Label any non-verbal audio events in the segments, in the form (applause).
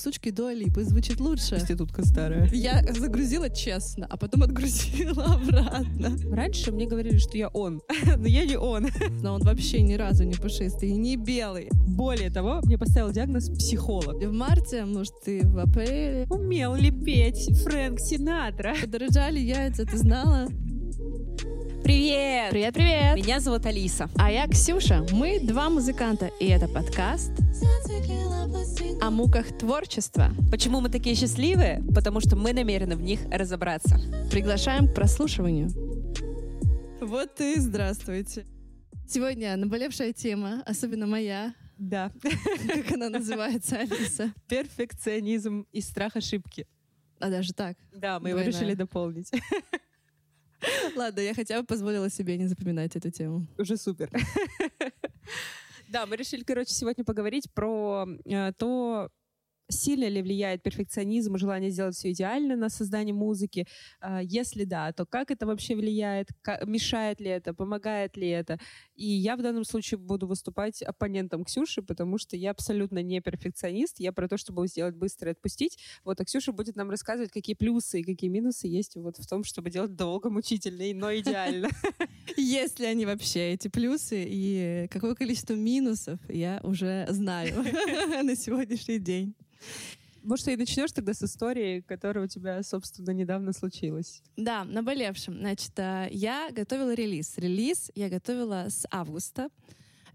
сучки Дуа Липы звучит лучше. Проститутка старая. Я загрузила честно, а потом отгрузила обратно. Раньше мне говорили, что я он, (laughs) но я не он. Но он вообще ни разу не пушистый и не белый. Более того, мне поставил диагноз психолог. В марте, может, ты в апреле. Умел ли петь Фрэнк Синатра? Подорожали яйца, ты знала? Привет! Привет, привет! Меня зовут Алиса. А я Ксюша. Мы два музыканта, и это подкаст о муках творчества. Почему мы такие счастливые? Потому что мы намерены в них разобраться. Приглашаем к прослушиванию. Вот и здравствуйте. Сегодня наболевшая тема, особенно моя. Да. Как она называется, Алиса? Перфекционизм и страх ошибки. А даже так? Да, мы его решили дополнить. (laughs) Ладно, я хотя бы позволила себе не запоминать эту тему. Уже супер. (laughs) Да, мы решили, короче, сегодня поговорить про э, то, сильно ли влияет перфекционизм и желание сделать все идеально на создание музыки. А, Если да, то как это вообще влияет, мешает ли это, помогает ли это. И я в данном случае буду выступать оппонентом Ксюши, потому что я абсолютно не перфекционист, я про то, чтобы сделать быстро и отпустить. Вот, а Ксюша будет нам рассказывать, какие плюсы и какие минусы есть вот в том, чтобы делать долго, мучительно, но идеально. (laughs) Есть ли они вообще, эти плюсы, и какое количество минусов я уже знаю (laughs) на сегодняшний день. Может, и начнешь тогда с истории, которая у тебя, собственно, недавно случилась. Да, наболевшем. Значит, а, я готовила релиз. Релиз я готовила с августа.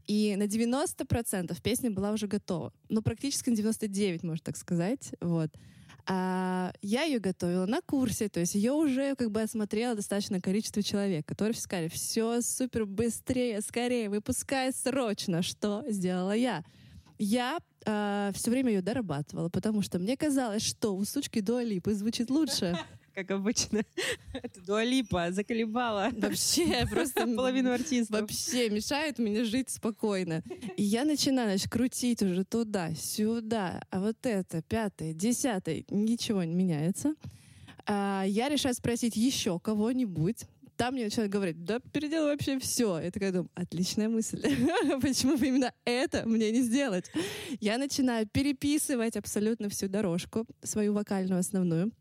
И на 90% песня была уже готова. Ну, практически на 99, можно так сказать. Вот. А я ее готовила на курсе, то есть ее уже как бы осмотрело достаточное количество человек, которые сказали, все супер быстрее, скорее, выпускай срочно. Что сделала я? Я все время ее дорабатывала, потому что мне казалось, что у сучки Дуалипы звучит лучше. (laughs) Как обычно. Это Дуалипа заколебала Вообще, (laughs) просто половину артистов. вообще мешает мне жить спокойно. И я начинаю, значит, крутить уже туда, сюда, а вот это, пятое, десятое, ничего не меняется. А, я решаю спросить еще кого-нибудь. Там мне начинают говорить, да переделай вообще все. Я такая думаю, отличная мысль. (laughs) Почему бы именно это мне не сделать? Я начинаю переписывать абсолютно всю дорожку, свою вокальную основную,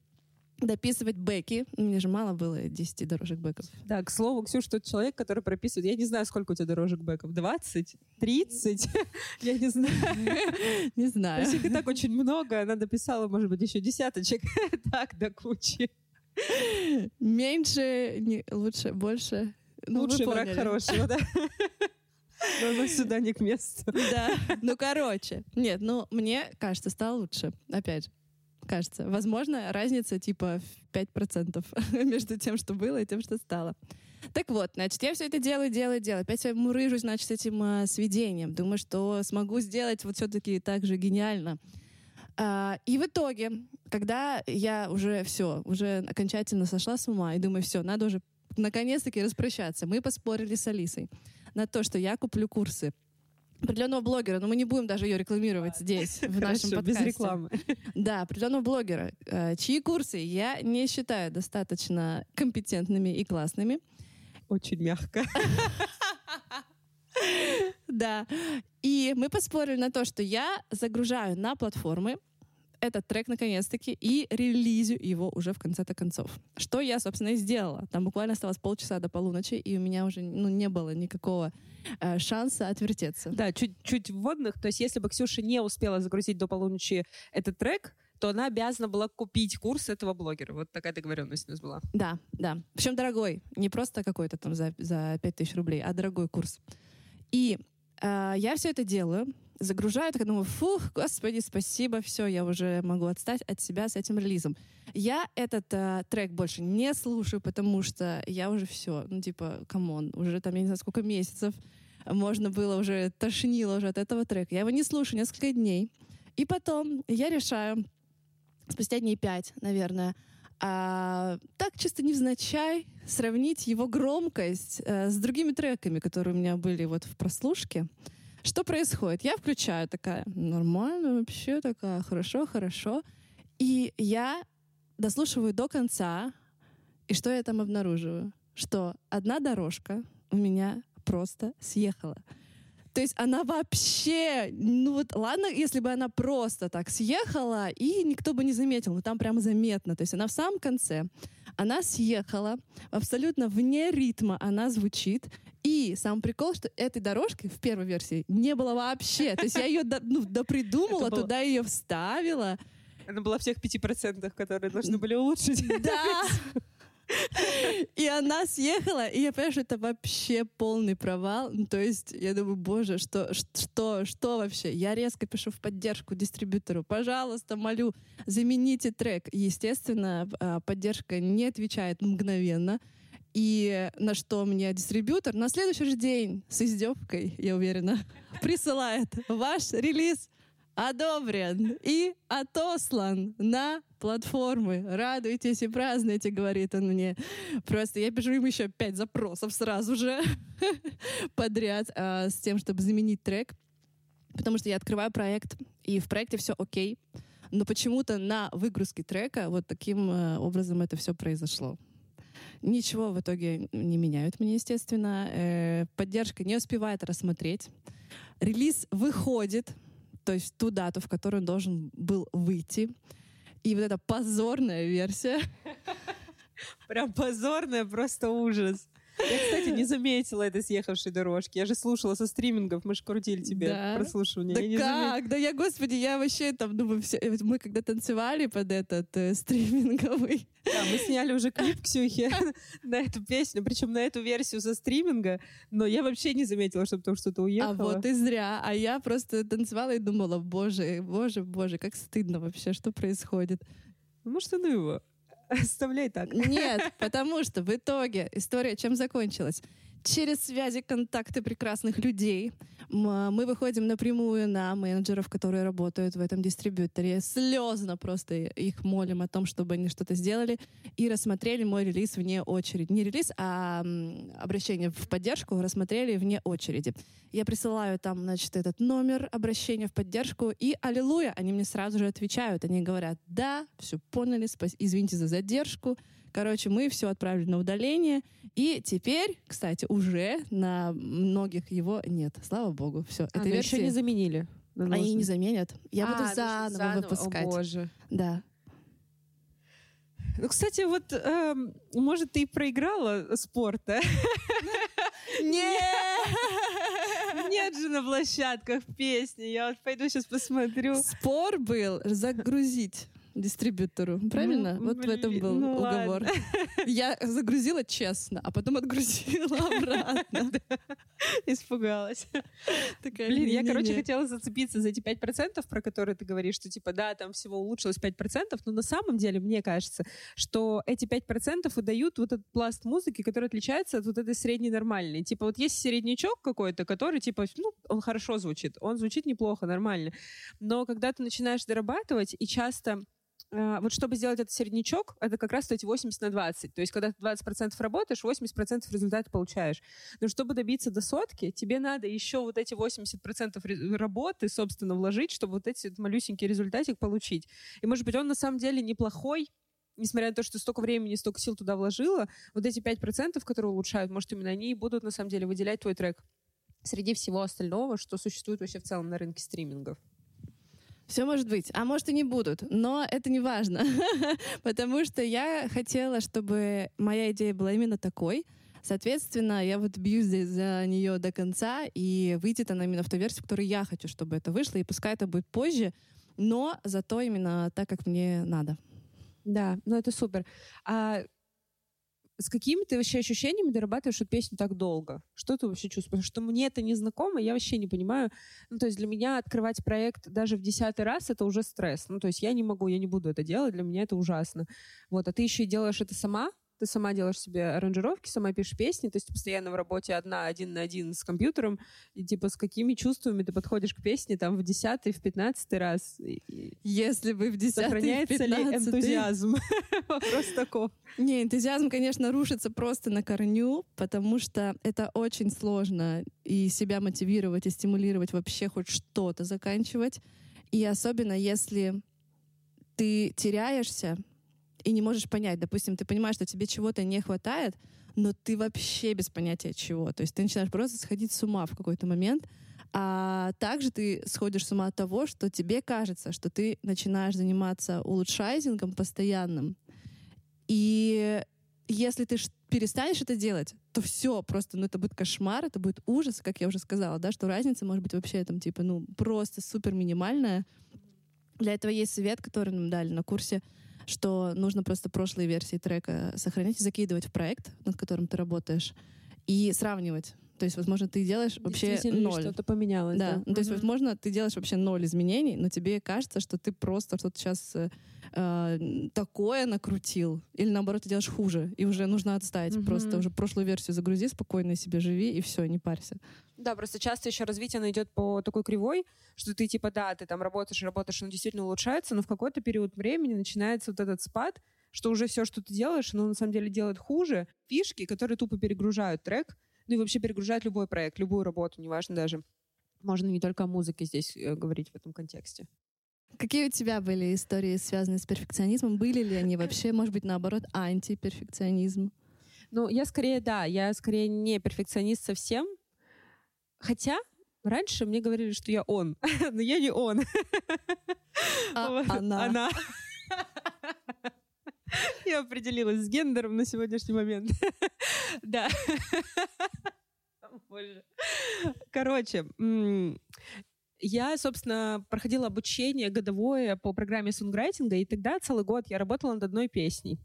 дописывать бэки. Мне же мало было 10 дорожек бэков. Да, к слову, Ксюш, тот человек, который прописывает, я не знаю, сколько у тебя дорожек бэков, 20, 30, (laughs) я не знаю. (laughs) Не То знаю. есть их и так очень много, она дописала, может быть, еще десяточек, (laughs) так, до кучи. Меньше, не, лучше, больше. Ну, Лучший враг хорошего, да. Но оно сюда не к месту. Да. Ну, короче. Нет, ну, мне кажется, стало лучше. Опять же. Кажется. Возможно, разница типа в 5% (laughs) между тем, что было, и тем, что стало. Так вот, значит, я все это делаю, делаю, делаю. Опять я мурыжусь, значит, с этим а, сведением. Думаю, что смогу сделать вот все-таки так же гениально. А, и в итоге, когда я уже все, уже окончательно сошла с ума и думаю, все, надо уже наконец-таки распрощаться, мы поспорили с Алисой на то, что я куплю курсы определенного блогера, но мы не будем даже ее рекламировать здесь, в нашем Хорошо, без подкасте. рекламы. (laughs) Да, определенного блогера, э, чьи курсы я не считаю достаточно компетентными и классными. Очень мягко. (laughs) Да. И мы поспорили на то, что я загружаю на платформы этот трек наконец-таки и релизю его уже в конце-то концов. Что я, собственно, и сделала. Там буквально осталось полчаса до полуночи, и у меня уже ну, не было никакого э, шанса отвертеться. Да, чуть-чуть вводных. То есть если бы Ксюша не успела загрузить до полуночи этот трек, то она обязана была купить курс этого блогера. Вот такая договоренность у нас была. Да, да. Причем дорогой. Не просто какой-то там за, за 5000 рублей, а дорогой курс. И э, я все это делаю, загружаю, так думаю, фух, господи, спасибо, все, я уже могу отстать от себя с этим релизом. Я этот э, трек больше не слушаю, потому что я уже все, ну типа, come on, уже там, я не знаю, сколько месяцев можно было уже, тошнило уже от этого трека. Я его не слушаю несколько дней. И потом я решаю, спустя дней пять, наверное, а, так чисто невзначай сравнить его громкость э, с другими треками, которые у меня были вот в прослушке. Что происходит? Я включаю такая, нормально вообще, такая, хорошо, хорошо. И я дослушиваю до конца, и что я там обнаруживаю? Что одна дорожка у меня просто съехала. То есть она вообще, ну вот ладно, если бы она просто так съехала, и никто бы не заметил, но там прямо заметно. То есть она в самом конце, она съехала, абсолютно вне ритма она звучит, и сам прикол, что этой дорожки в первой версии не было вообще. То есть я ее до, ну, допридумала, было... туда ее вставила. Она была в тех пяти процентах, которые должны были улучшить. Да! (laughs) И она съехала, и я понимаю, что это вообще полный провал. Ну, то есть я думаю, боже, что, что, что вообще? Я резко пишу в поддержку дистрибьютору. Пожалуйста, молю, замените трек. Естественно, а, поддержка не отвечает мгновенно. И на что мне дистрибьютор на следующий же день с издевкой, я уверена, (laughs) присылает ваш релиз одобрен и отослан на платформы. Радуйтесь и празднуйте, говорит он мне. Просто я пишу им еще пять запросов сразу же (laughs) подряд а, с тем, чтобы заменить трек. Потому что я открываю проект, и в проекте все окей. Но почему-то на выгрузке трека вот таким э, образом это все произошло. Ничего в итоге не меняют мне, естественно. Э, поддержка не успевает рассмотреть. Релиз выходит, то есть ту дату, в которую он должен был выйти. И вот эта позорная версия. Прям позорная, просто ужас. Я, кстати, не заметила этой съехавшей дорожки. Я же слушала со стримингов, мы же крутили тебе да. прослушивание. Да я как? Замет... Да я, господи, я вообще там, ну, мы, все, мы когда танцевали под этот э, стриминговый. Да, мы сняли уже клип Ксюхи (laughs) на эту песню, причем на эту версию со стриминга, но я вообще не заметила, чтобы там что-то уехало. А вот и зря. А я просто танцевала и думала, боже, боже, боже, как стыдно вообще, что происходит. Ну, может, ну его. (laughs) Оставляй так. Нет, потому что в итоге история чем закончилась? Через связи, контакты прекрасных людей мы выходим напрямую на менеджеров, которые работают в этом дистрибьюторе. Слезно просто их молим о том, чтобы они что-то сделали и рассмотрели мой релиз вне очереди. Не релиз, а обращение в поддержку рассмотрели вне очереди. Я присылаю там, значит, этот номер обращения в поддержку, и аллилуйя, они мне сразу же отвечают. Они говорят, да, все поняли, спас... извините за задержку, Короче, мы все отправили на удаление. И теперь, кстати, уже на многих его нет. Слава богу. Все. А, это версия... еще не заменили. Они не заменят. Я а, буду заново, заново выпускать. О, боже. Да. Ну, кстати, вот, эм, может, ты и проиграла спорт, а? (laughs) Нет! (laughs) Нет же на площадках песни. Я вот пойду сейчас посмотрю. Спор был загрузить дистрибьютору. Правильно? Ну, вот блин, в этом был ну, уговор. Ладно. (laughs) Я загрузила честно, а потом отгрузила (laughs) обратно. Испугалась. Блин, я, короче, хотела зацепиться за эти 5%, про которые ты говоришь, что типа, да, там всего улучшилось 5%, но на самом деле, мне кажется, что эти 5% выдают вот этот пласт музыки, который отличается от вот этой средней нормальной. Типа вот есть середнячок какой-то, который типа, ну, он хорошо звучит, он звучит неплохо, нормально. Но когда ты начинаешь дорабатывать, и часто вот чтобы сделать этот середнячок, это как раз эти 80 на 20. То есть, когда ты 20% работаешь, 80% результата получаешь. Но чтобы добиться до сотки, тебе надо еще вот эти 80% работы, собственно, вложить, чтобы вот эти малюсенький результатик получить. И, может быть, он на самом деле неплохой, несмотря на то, что столько времени, столько сил туда вложила, вот эти 5%, которые улучшают, может, именно они и будут, на самом деле, выделять твой трек среди всего остального, что существует вообще в целом на рынке стримингов. Все может быть, а может и не будут, но это не важно, (laughs) потому что я хотела, чтобы моя идея была именно такой. Соответственно, я вот бьюсь здесь за нее до конца, и выйдет она именно в ту версию, в которой я хочу, чтобы это вышло, и пускай это будет позже, но зато именно так, как мне надо. Да, ну это супер. А с какими ты вообще ощущениями дорабатываешь эту песню так долго? Что ты вообще чувствуешь? Что мне это не знакомо, я вообще не понимаю. Ну, то есть для меня открывать проект даже в десятый раз — это уже стресс. Ну, то есть я не могу, я не буду это делать, для меня это ужасно. Вот, а ты еще и делаешь это сама, ты сама делаешь себе аранжировки, сама пишешь песни, то есть ты постоянно в работе одна, один на один с компьютером, и типа с какими чувствами ты подходишь к песне там в десятый, в пятнадцатый раз? Если бы в десятый, Сохраняется ли энтузиазм? (laughs) Вопрос таков. Не, энтузиазм, конечно, рушится просто на корню, потому что это очень сложно и себя мотивировать, и стимулировать вообще хоть что-то заканчивать. И особенно если ты теряешься, и не можешь понять. Допустим, ты понимаешь, что тебе чего-то не хватает, но ты вообще без понятия чего. То есть ты начинаешь просто сходить с ума в какой-то момент. А также ты сходишь с ума от того, что тебе кажется, что ты начинаешь заниматься улучшайзингом постоянным. И если ты перестанешь это делать, то все просто, ну это будет кошмар, это будет ужас, как я уже сказала, да, что разница может быть вообще там типа, ну просто супер минимальная. Для этого есть совет, который нам дали на курсе, что нужно просто прошлые версии трека сохранять и закидывать в проект, над которым ты работаешь, и сравнивать. То есть, возможно, ты делаешь вообще ноль. что-то поменялось. Да. да. Ну, то есть, возможно, ты делаешь вообще ноль изменений, но тебе кажется, что ты просто что-то сейчас э, э, такое накрутил. Или наоборот, ты делаешь хуже. И уже нужно отставить. Mm-hmm. Просто уже прошлую версию загрузи, спокойно себе живи, и все, не парься. Да, просто часто еще развитие оно идет по такой кривой, что ты типа, да, ты там работаешь, работаешь, оно действительно улучшается, но в какой-то период времени начинается вот этот спад, что уже все, что ты делаешь, оно на самом деле делает хуже. Фишки, которые тупо перегружают трек, ну и вообще перегружают любой проект, любую работу, неважно даже. Можно не только о музыке здесь э, говорить в этом контексте. Какие у тебя были истории, связанные с перфекционизмом? Были ли они вообще, может быть, наоборот, антиперфекционизм? Ну, я скорее, да, я скорее не перфекционист совсем. Хотя раньше мне говорили, что я он, (laughs) но я не он. А, (laughs) она. Она. (laughs) (laughs) Я определилась с гендером на сегодняшний момент. (laughs) Да. Боже. Короче, я, собственно, проходила обучение годовое по программе сонграйтинга, и тогда целый год я работала над одной песней.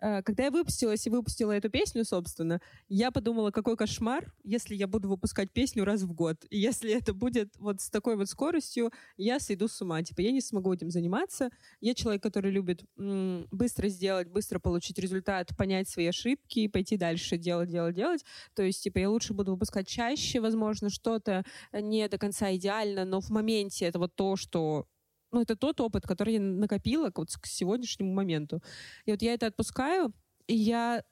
Э, когда я выпустилась и выпустила эту песню, собственно, я подумала, какой кошмар, если я буду выпускать песню раз в год. И если это будет вот с такой вот скоростью, я сойду с ума. Типа, я не смогу этим заниматься. Я человек, который любит м- быстро сделать, быстро получить результат, понять свои ошибки и пойти дальше делать, делать, делать. То есть, типа, я лучше буду выпускать чаще, возможно, что-то не до конца идеально, но в моменте это вот то, что ну, это тот опыт, который я накопила вот к сегодняшнему моменту. И вот я это отпускаю, и я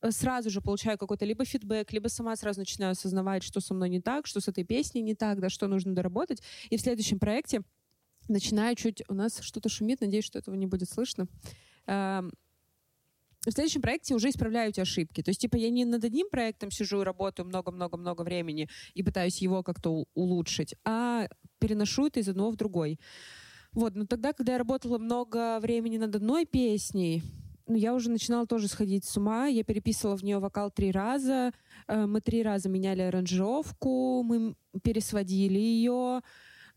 э, сразу же получаю какой-то либо фидбэк, либо сама сразу начинаю осознавать, что со мной не так, что с этой песней не так, да, что нужно доработать. И в следующем проекте начинаю чуть... У нас что-то шумит, надеюсь, что этого не будет слышно. Эм, в следующем проекте уже исправляю эти ошибки. То есть, типа, я не над одним проектом сижу и работаю много-много-много времени и пытаюсь его как-то улучшить, а переношу это из одного в другой. Вот, но тогда, когда я работала много времени над одной песней, ну, я уже начинала тоже сходить с ума. Я переписывала в нее вокал три раза. Э, мы три раза меняли аранжировку, мы пересводили ее.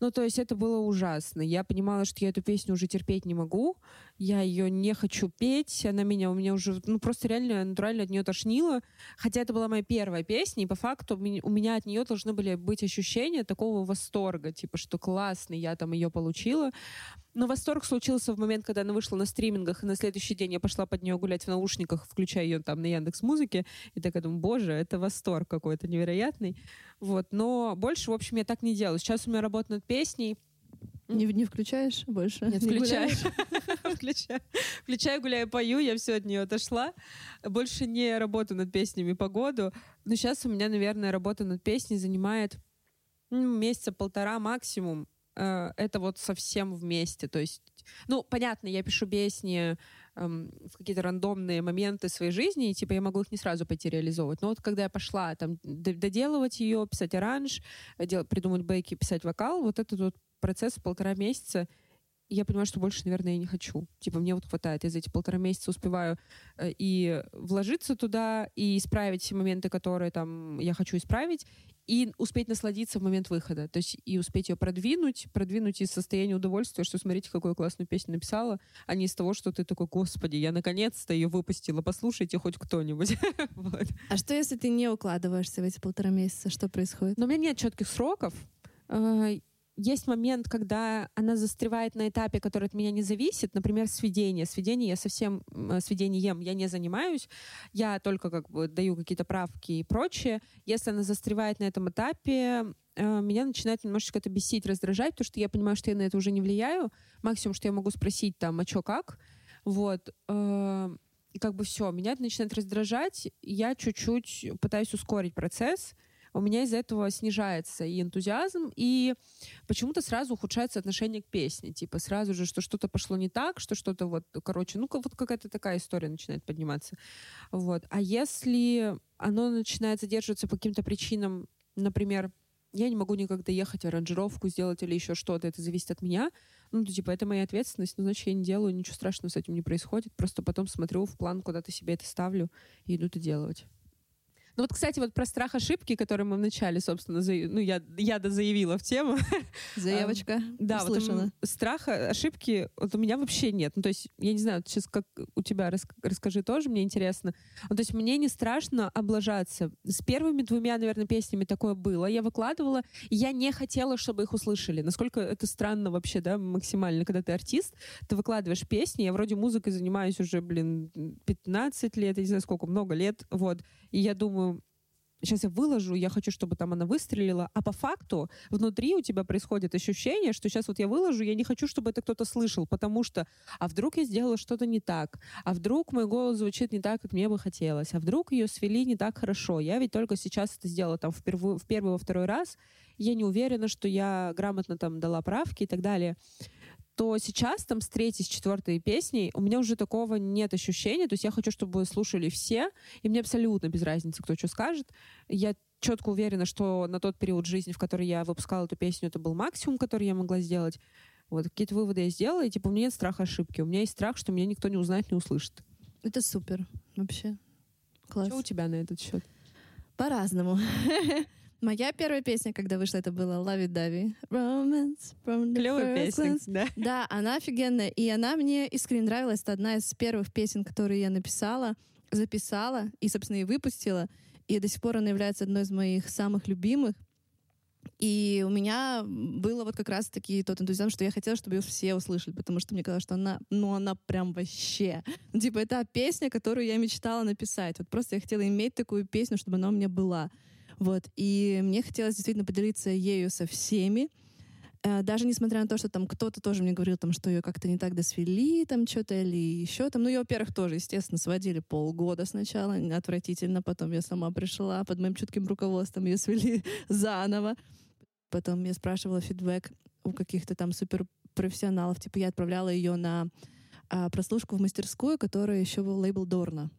Ну, то есть это было ужасно. Я понимала, что я эту песню уже терпеть не могу. Я ее не хочу петь. Она меня, у меня уже, ну, просто реально натурально от нее тошнило. Хотя это была моя первая песня, и по факту у меня от нее должны были быть ощущения такого восторга, типа, что классно, я там ее получила. Но восторг случился в момент, когда она вышла на стримингах, и на следующий день я пошла под нее гулять в наушниках, включая ее там на Яндекс Музыке, и такая думаю, боже, это восторг какой-то невероятный. Вот. Но больше, в общем, я так не делаю. Сейчас у меня работа над песней, не, не включаешь больше? Нет, включаю. (laughs) включаю. Включаю, гуляю, пою, я все от нее отошла. Больше не работаю над песнями по году. Но сейчас у меня, наверное, работа над песней занимает ну, месяца полтора максимум. Э, это вот совсем вместе. То есть, ну, понятно, я пишу песни эм, в какие-то рандомные моменты своей жизни, и типа я могу их не сразу пойти реализовывать. Но вот когда я пошла там доделывать ее, писать оранж, дел, придумать бейки, писать вокал, вот этот вот процесс полтора месяца, я понимаю, что больше, наверное, я не хочу. Типа, мне вот хватает. Я за эти полтора месяца успеваю э, и вложиться туда, и исправить моменты, которые там я хочу исправить, и успеть насладиться в момент выхода. То есть и успеть ее продвинуть, продвинуть из состояния удовольствия, что смотрите, какую классную песню написала, а не из того, что ты такой, господи, я наконец-то ее выпустила, послушайте хоть кто-нибудь. (laughs) А что, если ты не укладываешься в эти полтора месяца? Что происходит? Но у меня нет четких сроков. Есть момент, когда она застревает на этапе, который от меня не зависит, например, сведение. Сведение я совсем сведением я не занимаюсь, я только как бы даю какие-то правки и прочее. Если она застревает на этом этапе, э, меня начинает немножечко это бесить, раздражать, потому что я понимаю, что я на это уже не влияю. Максимум, что я могу спросить там, а что как? Вот. Э, и как бы все, меня это начинает раздражать. Я чуть-чуть пытаюсь ускорить процесс, у меня из-за этого снижается и энтузиазм, и почему-то сразу ухудшается отношение к песне. Типа сразу же, что что-то пошло не так, что что-то вот, короче, ну вот какая-то такая история начинает подниматься. Вот. А если оно начинает задерживаться по каким-то причинам, например, я не могу никогда ехать аранжировку сделать или еще что-то, это зависит от меня. Ну, типа, это моя ответственность, но значит, я не делаю, ничего страшного с этим не происходит. Просто потом смотрю в план, куда-то себе это ставлю и иду это делать. Ну вот, кстати, вот про страх ошибки, который мы вначале, собственно, за... ну я, я заявила в тему. (laughs) Заявочка Да, услышана. вот страха ошибки вот у меня вообще нет. Ну то есть я не знаю, сейчас как у тебя рас... расскажи тоже, мне интересно. Ну, то есть мне не страшно облажаться. С первыми двумя, наверное, песнями такое было. Я выкладывала, и я не хотела, чтобы их услышали. Насколько это странно вообще, да, максимально, когда ты артист, ты выкладываешь песни, я вроде музыкой занимаюсь уже, блин, 15 лет, я не знаю сколько, много лет, вот. И я думаю, сейчас я выложу, я хочу, чтобы там она выстрелила, а по факту внутри у тебя происходит ощущение, что сейчас вот я выложу, я не хочу, чтобы это кто-то слышал, потому что, а вдруг я сделала что-то не так, а вдруг мой голос звучит не так, как мне бы хотелось, а вдруг ее свели не так хорошо, я ведь только сейчас это сделала там в, в первый, во второй раз, я не уверена, что я грамотно там дала правки и так далее то сейчас там с третьей, с четвертой песней у меня уже такого нет ощущения. То есть я хочу, чтобы слушали все, и мне абсолютно без разницы, кто что скажет. Я четко уверена, что на тот период жизни, в который я выпускала эту песню, это был максимум, который я могла сделать. Вот какие-то выводы я сделала, и типа у меня нет страха ошибки. У меня есть страх, что меня никто не узнает, не услышит. Это супер. Вообще. Класс. Что у тебя на этот счет? По-разному. (laughs) Моя первая песня, когда вышла, это была Love It Davy. Romance from the Клевая песня, да? Да, она офигенная. И она мне искренне нравилась. Это одна из первых песен, которые я написала, записала и, собственно, и выпустила. И до сих пор она является одной из моих самых любимых. И у меня было вот как раз-таки тот энтузиазм, что я хотела, чтобы ее все услышали, потому что мне казалось, что она, ну, она прям вообще... Ну, (laughs) типа, это песня, которую я мечтала написать. Вот просто я хотела иметь такую песню, чтобы она у меня была. Вот. И мне хотелось действительно поделиться ею со всеми. Э, Даже несмотря на то, что там кто-то тоже мне говорил, там, что ее как-то не так досвели, там что-то или еще там. Ну, ее, во-первых, тоже, естественно, сводили полгода сначала, отвратительно. Потом я сама пришла, под моим чутким руководством ее свели (laughs) заново. Потом я спрашивала фидбэк у каких-то там суперпрофессионалов. Типа я отправляла ее на а, прослушку в мастерскую, которая еще был лейбл Дорна.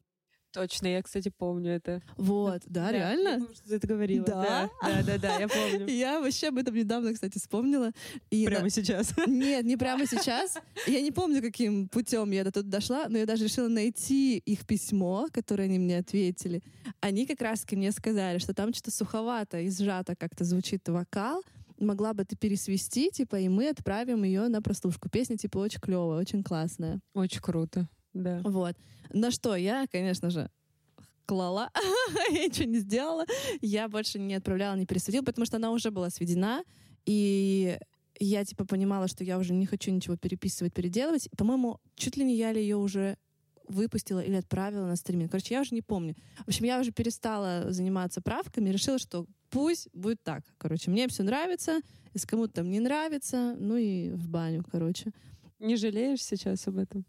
Точно, я, кстати, помню это. Вот, да, Я реально? помню, что ты это говорила. Да? Да, да, да, я помню. (laughs) Я вообще об этом недавно, кстати, вспомнила. И на- Прямо сейчас. (laughs) Нет, не прямо сейчас. Я не помню, каким путем я до туда дошла, но я даже решила найти их письмо, которое они мне ответили. Они как раз-таки мне сказали, что там что-то суховато и сжато как-то звучит вокал. Могла бы ты пересвести, типа, и мы отправим ее на прослушку. Песня, типа, очень клевая, очень классная. Очень круто. Да. Вот. На что я, конечно же, клала. (laughs) я ничего не сделала. Я больше не отправляла, не пересудила, потому что она уже была сведена. И я, типа, понимала, что я уже не хочу ничего переписывать, переделывать. По-моему, чуть ли не я ли ее уже выпустила или отправила на стриминг. Короче, я уже не помню. В общем, я уже перестала заниматься правками, решила, что пусть будет так. Короче, мне все нравится, если кому-то там не нравится, ну и в баню, короче. Не жалеешь сейчас об этом?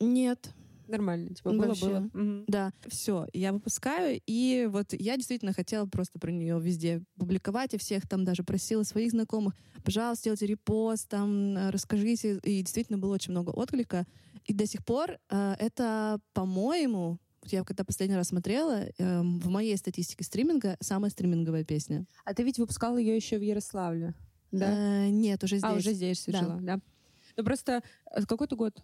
Нет, Нормально, типа Вообще. было-было. Мгм. Да, все, я выпускаю, и вот я действительно хотела просто про нее везде публиковать, и всех там даже просила своих знакомых, пожалуйста, сделайте репост, там, э, расскажите, и действительно было очень много отклика, и до сих пор э, это, по-моему, я когда последний раз смотрела, э, в моей статистике стриминга самая стриминговая песня. А ты ведь выпускала ее еще в Ярославле, да? Э, нет, уже здесь. А, уже здесь Да. жила, да? Ну просто э, какой-то год?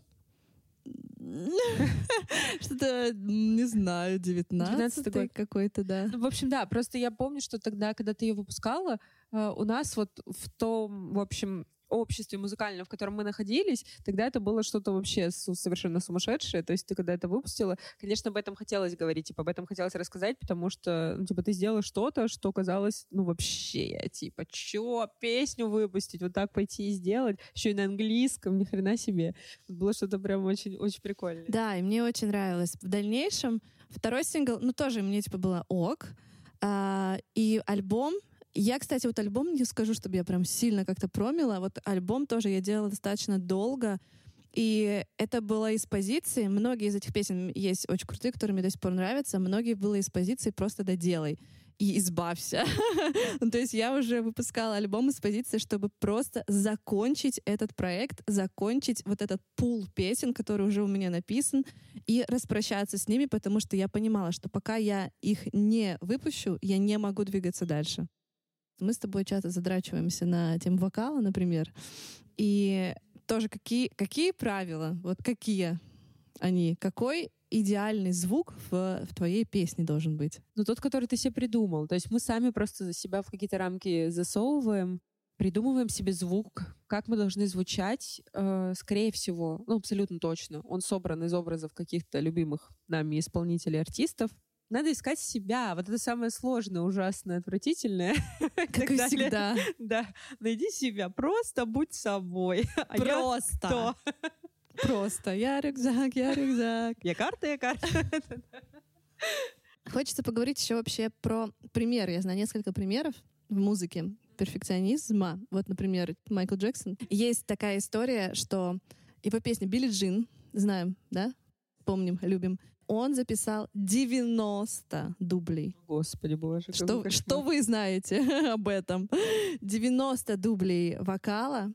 (laughs) Что-то, не знаю, 19 19-й год. какой-то, да. Ну, в общем, да, просто я помню, что тогда, когда ты ее выпускала, э, у нас вот в том, в общем, обществе музыкальном, в котором мы находились, тогда это было что-то вообще совершенно сумасшедшее. То есть ты когда это выпустила, конечно, об этом хотелось говорить, типа об этом хотелось рассказать, потому что, ну, типа, ты сделала что-то, что казалось, ну, вообще, типа, чё, песню выпустить, вот так пойти и сделать, еще и на английском, ни хрена себе. Было что-то прям очень, очень прикольное. Да, и мне очень нравилось. В дальнейшем второй сингл, ну тоже мне типа было ок. А, и альбом, я, кстати, вот альбом не скажу, чтобы я прям сильно как-то промила. Вот альбом тоже я делала достаточно долго. И это было из позиции, многие из этих песен есть очень крутые, которые мне до сих пор нравятся, многие было из позиции «просто доделай» и избавься. (laughs) Ну, То есть я уже выпускала альбом из позиции, чтобы просто закончить этот проект, закончить вот этот пул песен, который уже у меня написан, и распрощаться с ними, потому что я понимала, что пока я их не выпущу, я не могу двигаться дальше. Мы с тобой часто задрачиваемся на тему вокала, например. И тоже какие, какие правила, вот какие они, какой идеальный звук в, в твоей песне должен быть? Ну, тот, который ты себе придумал. То есть мы сами просто себя в какие-то рамки засовываем, придумываем себе звук, как мы должны звучать, э, скорее всего, ну, абсолютно точно. Он собран из образов каких-то любимых нами исполнителей, артистов. Надо искать себя. Вот это самое сложное, ужасное, отвратительное. (laughs) Как и всегда. (laughs) Да. Найди себя. Просто будь собой. (laughs) А Просто. Просто. Я рюкзак, я рюкзак. Я карта, я карта. Хочется поговорить еще вообще про пример. Я знаю несколько примеров в музыке перфекционизма. Вот, например, Майкл Джексон. Есть такая история, что его песня «Билли Джин», знаем, да? Помним, любим. Он записал 90 дублей. Господи боже. Что, что вы знаете (laughs) об этом? 90 дублей вокала.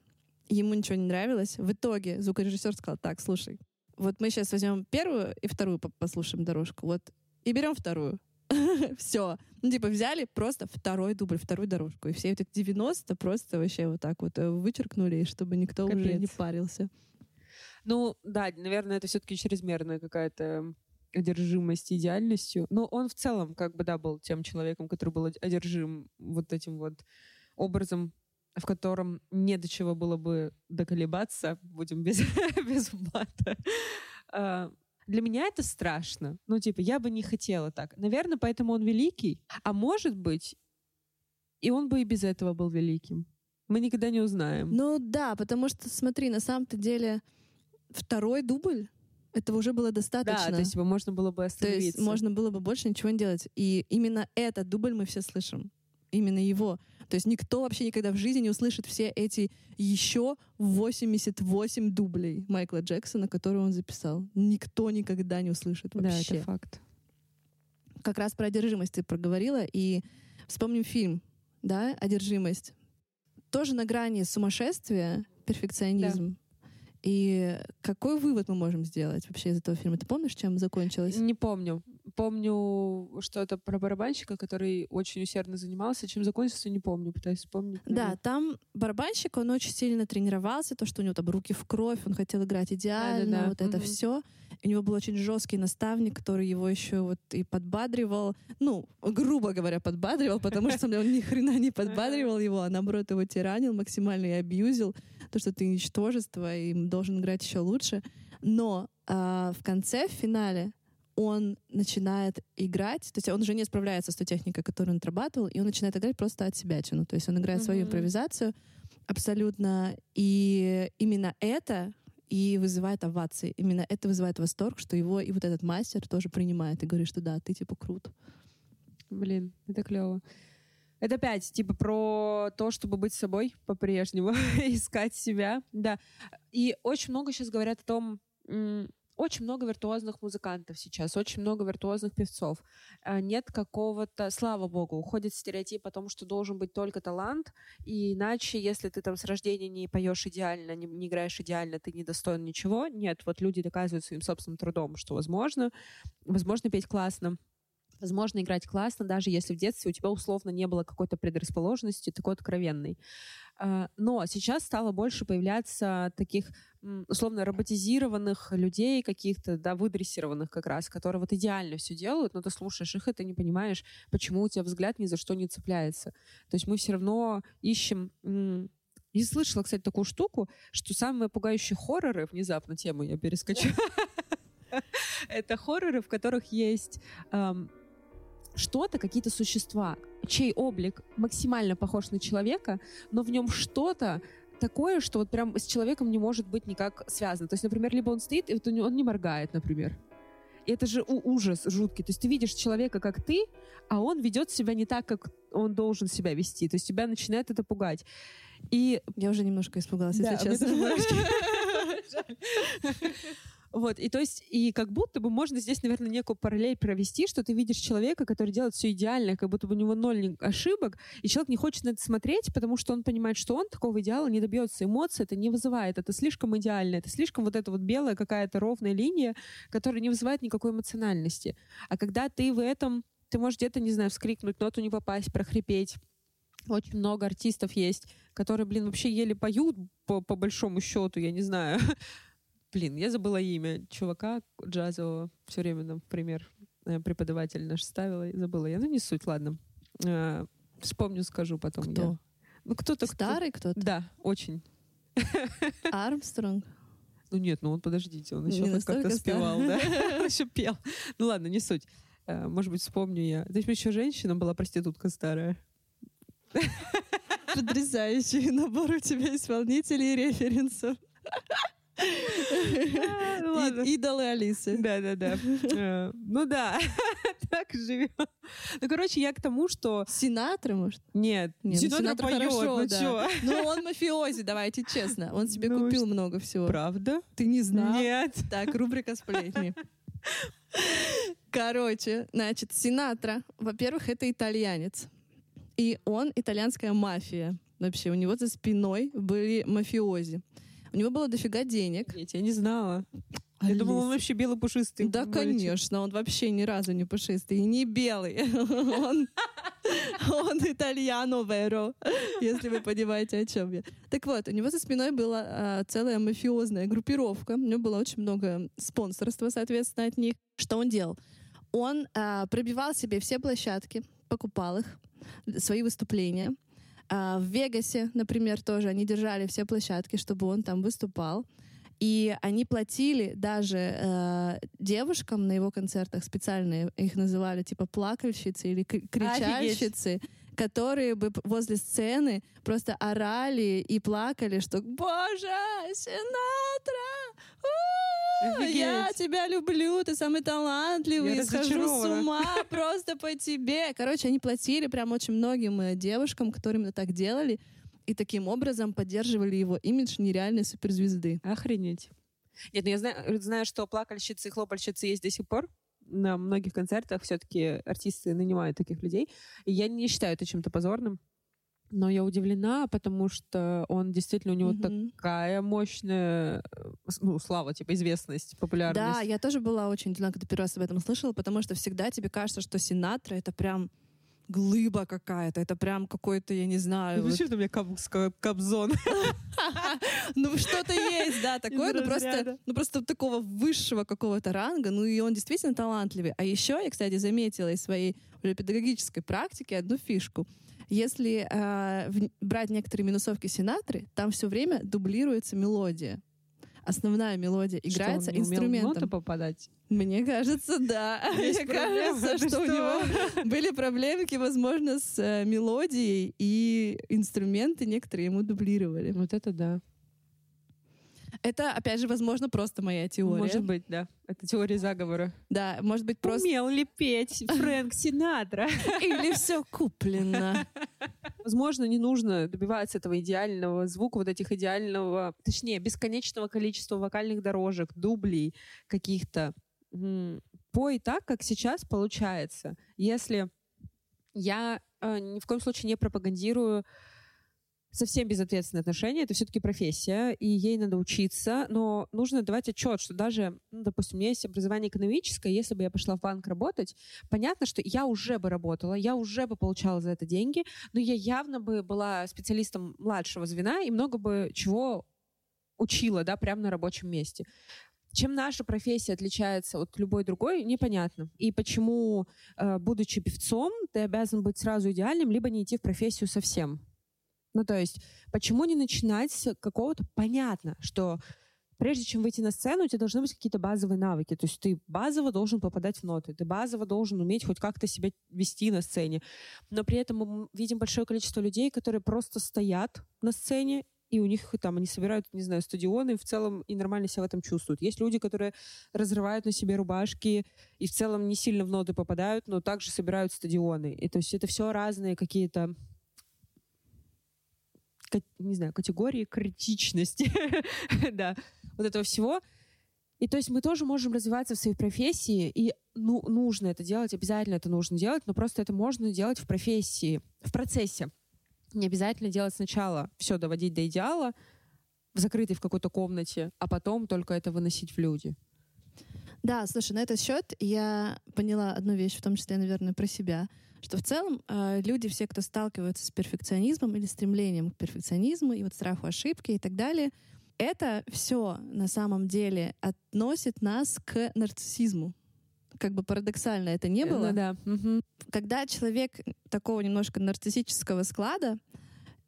Ему ничего не нравилось. В итоге звукорежиссер сказал, так, слушай, вот мы сейчас возьмем первую и вторую послушаем дорожку. Вот и берем вторую. (laughs) Все. Ну, типа, взяли просто второй дубль, вторую дорожку. И все вот эти 90 просто вообще вот так вот э, вычеркнули, чтобы никто Капец. уже не парился. Ну, да, наверное, это все-таки чрезмерная какая-то одержимость идеальностью. Но он в целом, как бы, да, был тем человеком, который был одержим вот этим вот образом, в котором не до чего было бы доколебаться, будем без, (laughs) без мата. А, для меня это страшно. Ну, типа, я бы не хотела так. Наверное, поэтому он великий. А может быть, и он бы и без этого был великим. Мы никогда не узнаем. Ну да, потому что, смотри, на самом-то деле второй дубль этого уже было достаточно. Да, то есть можно было бы остановиться. То есть можно было бы больше ничего не делать. И именно этот дубль мы все слышим. Именно его. То есть никто вообще никогда в жизни не услышит все эти еще 88 дублей Майкла Джексона, которые он записал. Никто никогда не услышит вообще. Да, это факт. Как раз про одержимость ты проговорила, и вспомним фильм, да, «Одержимость». Тоже на грани сумасшествия, перфекционизм. Да. И какой вывод мы можем сделать вообще из этого фильма? Ты помнишь, чем закончилось? Не помню помню что-то про барабанщика, который очень усердно занимался. Чем закончился, не помню, пытаюсь вспомнить. Да, там барабанщик, он очень сильно тренировался, то, что у него там руки в кровь, он хотел играть идеально, да, да, да. вот это все. У него был очень жесткий наставник, который его еще вот и подбадривал, ну, грубо говоря, подбадривал, потому что он ни хрена не подбадривал его, а наоборот его тиранил максимально и абьюзил, то, что ты ничтожество и должен играть еще лучше. Но а, в конце, в финале, он начинает играть, то есть он уже не справляется с той техникой, которую он отрабатывал, и он начинает играть просто от себя. Ну, то есть он играет mm-hmm. свою импровизацию абсолютно, и именно это и вызывает овации. Именно это вызывает восторг, что его и вот этот мастер тоже принимает и говорит, что да, ты типа крут. Блин, это клево. Это опять, типа, про то, чтобы быть собой по-прежнему, (laughs) искать себя, да. И очень много сейчас говорят о том, очень много виртуозных музыкантов сейчас, очень много виртуозных певцов. Э, нет какого-то, слава богу, уходит стереотип о том, что должен быть только талант, и иначе, если ты там с рождения не поешь идеально, не, не играешь идеально, ты не достоин ничего. Нет, вот люди доказывают своим собственным трудом, что возможно. Возможно петь классно, возможно играть классно, даже если в детстве у тебя условно не было какой-то предрасположенности такой откровенной. А, но сейчас стало больше появляться таких условно роботизированных людей каких-то, да, выдрессированных как раз, которые вот идеально все делают, но ты слушаешь их, и ты не понимаешь, почему у тебя взгляд ни за что не цепляется. То есть мы все равно ищем не слышала, кстати, такую штуку, что самые пугающие хорроры, внезапно тему я перескочу, (laughs) это хорроры, в которых есть что-то, какие-то существа, чей облик максимально похож на человека, но в нем что-то такое, что вот прям с человеком не может быть никак связано. То есть, например, либо он стоит, и вот он не моргает, например. И это же ужас жуткий. То есть ты видишь человека, как ты, а он ведет себя не так, как он должен себя вести. То есть тебя начинает это пугать. И я уже немножко испугалась, да, если честно. (laughs) Вот, и то есть, и как будто бы можно здесь, наверное, некую параллель провести, что ты видишь человека, который делает все идеально, как будто бы у него ноль ошибок, и человек не хочет на это смотреть, потому что он понимает, что он такого идеала не добьется. Эмоции это не вызывает, это слишком идеально, это слишком вот эта вот белая какая-то ровная линия, которая не вызывает никакой эмоциональности. А когда ты в этом, ты можешь где-то, не знаю, вскрикнуть, ноту не попасть, прохрипеть, Очень много артистов есть, которые, блин, вообще еле поют по, по большому счету, я не знаю. (laughs) Блин, я забыла имя чувака джазового. Все время нам, пример, э, преподаватель наш ставила, и забыла я. Ну, не суть, ладно. Э, вспомню, скажу потом. Кто? Я. Ну, кто-то... Старый кто-то? Да, очень. (laughs) Армстронг? Ну нет, ну он, подождите, он еще как-то спевал, да? (laughs) Он еще пел. Ну ладно, не суть. Э, Может быть, вспомню я. То есть еще женщина была проститутка старая. Потрясающий набор у тебя исполнителей и референсов. Ну Идолы Алисы. Да-да-да. Э, Ну да, (laughs) так живем. Ну, короче, я к тому, что... Синатра, может? Нет, Не, ну, поет, хорошо, ну? (laughs) Ну, он мафиози, давайте честно. Он себе Ну, купил много всего. Правда? Ты не знал? Нет. Так, рубрика сплетни. (laughs) Короче, значит, Синатра, во-первых, это итальянец. И он итальянская мафия. Вообще, у него за спиной были мафиози. У него было дофига денег. Нет, я не знала. Я думала, он вообще белый пушистый. Да, мальчик. конечно, он вообще ни разу не пушистый и не белый. (laughs) Он, он итальяно веро, если вы понимаете, о чем я. Так вот, у него за спиной была а, целая мафиозная группировка. У него было очень много спонсорства, соответственно, от них. Что он делал? Он а, пробивал себе все площадки, покупал их, свои выступления. А, в Вегасе, например, тоже они держали все площадки, чтобы он там выступал. И они платили даже э, девушкам на его концертах специальные, их называли типа плакальщицы или кри- кричальщицы, которые бы возле сцены просто орали и плакали, что «Боже, Синатра! Я тебя люблю, ты самый талантливый, Я схожу с ума (laughs) просто по тебе». Короче, они платили прям очень многим э, девушкам, которые именно так делали, и таким образом поддерживали его имидж нереальной суперзвезды. Охренеть. Нет, ну я знаю, знаю, что плакальщицы и хлопальщицы есть до сих пор. На многих концертах все-таки артисты нанимают таких людей. И я не считаю это чем-то позорным. Но я удивлена, потому что он действительно, у него Мгм. такая мощная, э, ну, слава, типа, известность, популярность. Да, я тоже была очень удивлена, когда первый раз об этом слышала, потому что всегда тебе кажется, что Синатра — это прям глыба какая-то, это прям какой-то, я не знаю, Ну, вот- почему ты мне кап- ска- кобзон? (laughs) ну что-то есть, да, такое, ну просто, ну просто такого высшего какого-то ранга, ну и он действительно талантливый. А еще я, кстати, заметила из своей уже педагогической практики одну фишку. Если э, в- брать некоторые минусовки Синатры, там все время дублируется мелодия. Основная мелодия играется Что, он не умел в инструментом. попадать? Мне кажется, да. (laughs) Есть Мне проблема, кажется, ты что у что? него (laughs) были проблемки, возможно, с э, мелодией, и инструменты некоторые ему дублировали. Вот это да. Это, опять же, возможно, просто моя теория. Может быть, да. Это теория заговора. Да, может быть, просто... Умел ли петь Фрэнк Синатра? (laughs) Или все куплено. Возможно, не нужно добиваться этого идеального звука, вот этих идеального, точнее, бесконечного количества вокальных дорожек, дублей каких-то. Пой так, как сейчас получается. Если я э, ни в коем случае не пропагандирую совсем безответственное отношение, это все-таки профессия, и ей надо учиться, но нужно давать отчет, что даже, ну, допустим, у меня есть образование экономическое, если бы я пошла в банк работать, понятно, что я уже бы работала, я уже бы получала за это деньги, но я явно бы была специалистом младшего звена и много бы чего учила, да, прямо на рабочем месте. Чем наша профессия отличается от любой другой, непонятно. И почему, э, будучи певцом, ты обязан быть сразу идеальным, либо не идти в профессию совсем. Ну, то есть, почему не начинать с какого-то... Понятно, что прежде чем выйти на сцену, у тебя должны быть какие-то базовые навыки. То есть ты базово должен попадать в ноты, ты базово должен уметь хоть как-то себя вести на сцене. Но при этом мы видим большое количество людей, которые просто стоят на сцене, и у них там они собирают, не знаю, стадионы, в целом и нормально себя в этом чувствуют. Есть люди, которые разрывают на себе рубашки и в целом не сильно в ноты попадают, но также собирают стадионы. И то есть это все разные какие-то ка- не знаю, категории критичности, (laughs) да, вот этого всего. И то есть мы тоже можем развиваться в своей профессии, и ну, нужно это делать, обязательно это нужно делать, но просто это можно делать в профессии, в процессе. Не обязательно делать сначала все доводить до идеала, в закрытой в какой-то комнате, а потом только это выносить в люди. Да, слушай, на этот счет я поняла одну вещь, в том числе, наверное, про себя, что в целом э, люди, все, кто сталкиваются с перфекционизмом или стремлением к перфекционизму и вот страху ошибки и так далее, это все на самом деле относит нас к нарциссизму. Как бы парадоксально это не было. Ну, да. Угу. Когда человек такого немножко нарциссического склада,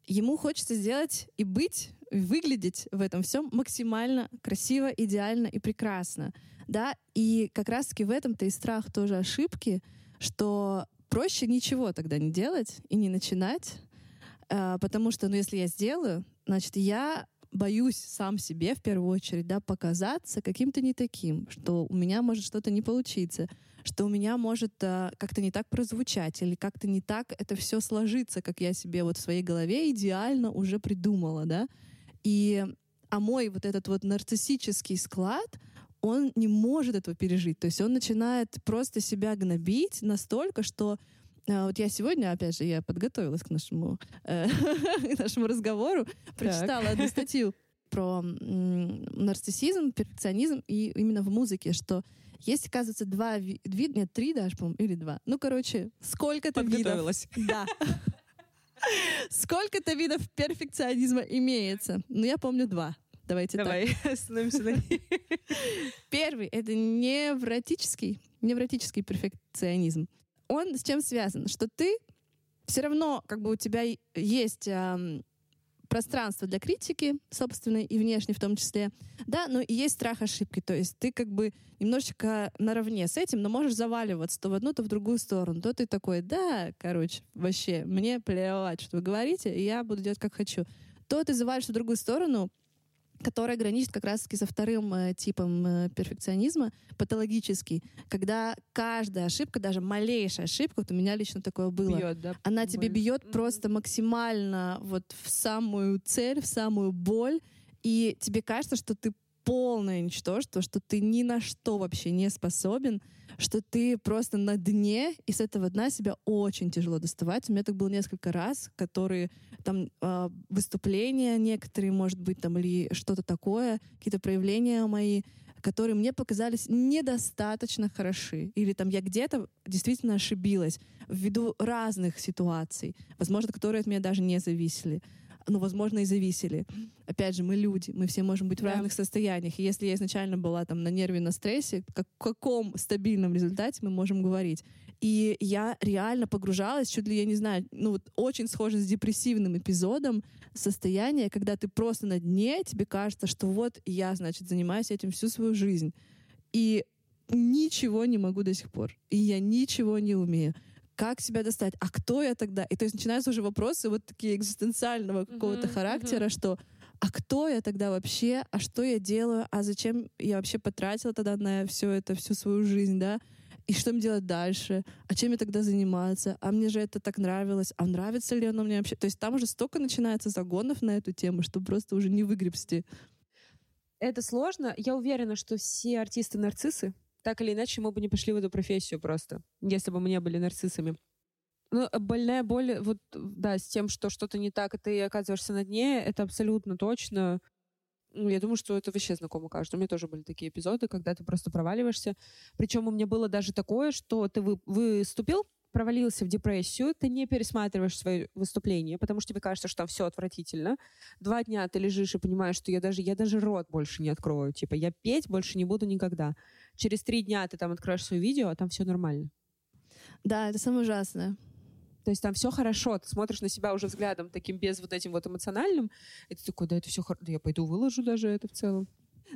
ему хочется сделать и быть, и выглядеть в этом всем максимально красиво, идеально и прекрасно. Да? И как раз-таки в этом-то и страх тоже ошибки, что проще ничего тогда не делать и не начинать, э, потому что, ну, если я сделаю, значит, я боюсь сам себе в первую очередь, да, показаться каким-то не таким, что у меня может что-то не получиться, что у меня может э, как-то не так прозвучать или как-то не так это все сложится, как я себе вот в своей голове идеально уже придумала, да. И а мой вот этот вот нарциссический склад, он не может этого пережить. То есть он начинает просто себя гнобить настолько, что э, вот я сегодня, опять же, я подготовилась к нашему, э, (laughs) к нашему разговору, прочитала одну статью про нарциссизм, перфекционизм и именно в музыке, что есть, оказывается, два вида, нет, три даже, по-моему, или два. Ну, короче, сколько-то видов. Да. (laughs) Сколько-то видов перфекционизма имеется. Ну, я помню два. Давайте Давай, так. (laughs) остановимся на (laughs) Первый — это невротический, невротический перфекционизм. Он с чем связан? Что ты все равно, как бы у тебя есть эм, пространство для критики, собственной и внешней в том числе, да, но и есть страх ошибки, то есть ты как бы немножечко наравне с этим, но можешь заваливаться то в одну, то в другую сторону, то ты такой, да, короче, вообще, мне плевать, что вы говорите, и я буду делать как хочу, то ты завалишься в другую сторону, которая граничит как раз-таки со вторым э, типом э, перфекционизма, патологический, когда каждая ошибка, даже малейшая ошибка, вот у меня лично такое было, Бьет, да? она Боль. тебе бьет просто максимально вот в самую цель, в самую боль, и тебе кажется, что ты полное ничтожество, что ты ни на что вообще не способен, что ты просто на дне, и с этого дна себя очень тяжело доставать. У меня так было несколько раз, которые там э, выступления некоторые, может быть, там или что-то такое, какие-то проявления мои, которые мне показались недостаточно хороши. Или там я где-то действительно ошибилась ввиду разных ситуаций, возможно, которые от меня даже не зависели ну, возможно, и зависели. Опять же, мы люди, мы все можем быть в Да. разных состояниях. И если я изначально была там на нерве, на стрессе, как, в каком стабильном результате мы можем говорить? И я реально погружалась, чуть ли, я не знаю, ну, вот очень схоже с депрессивным эпизодом состояния, когда ты просто на дне, тебе кажется, что вот я, значит, занимаюсь этим всю свою жизнь. И ничего не могу до сих пор. И я ничего не умею как себя достать, а кто я тогда? И то есть начинаются уже вопросы вот такие экзистенциального какого-то Мгм, характера, мгм. что а кто я тогда вообще, а что я делаю, а зачем я вообще потратила тогда на все это, всю свою жизнь, да? И что мне делать дальше? А чем мне тогда заниматься? А мне же это так нравилось. А нравится ли оно мне вообще? То есть там уже столько начинается загонов на эту тему, что просто уже не выгребсти. Это сложно. Я уверена, что все артисты нарциссы. Так или иначе, мы бы не пошли в эту профессию просто, если бы мы не были нарциссами. Ну, э, больная боль, вот, да, с тем, что что-то не так, и ты оказываешься на дне, это абсолютно точно. Ну, я думаю, что это вообще знакомо каждому. У меня тоже были такие эпизоды, когда ты просто проваливаешься. Причем у меня было даже такое, что ты вы, выступил, провалился в депрессию, ты не пересматриваешь свои выступления, потому что тебе кажется, что там все отвратительно. Два дня ты лежишь и понимаешь, что я даже, я даже рот больше не открою. Типа, я петь больше не буду никогда. Через три дня ты там откроешь свое видео, а там все нормально. Да, это самое ужасное. То есть там все хорошо, ты смотришь на себя уже взглядом таким без вот этим вот эмоциональным, и ты такой, да, это все хорошо, я пойду выложу даже это в целом.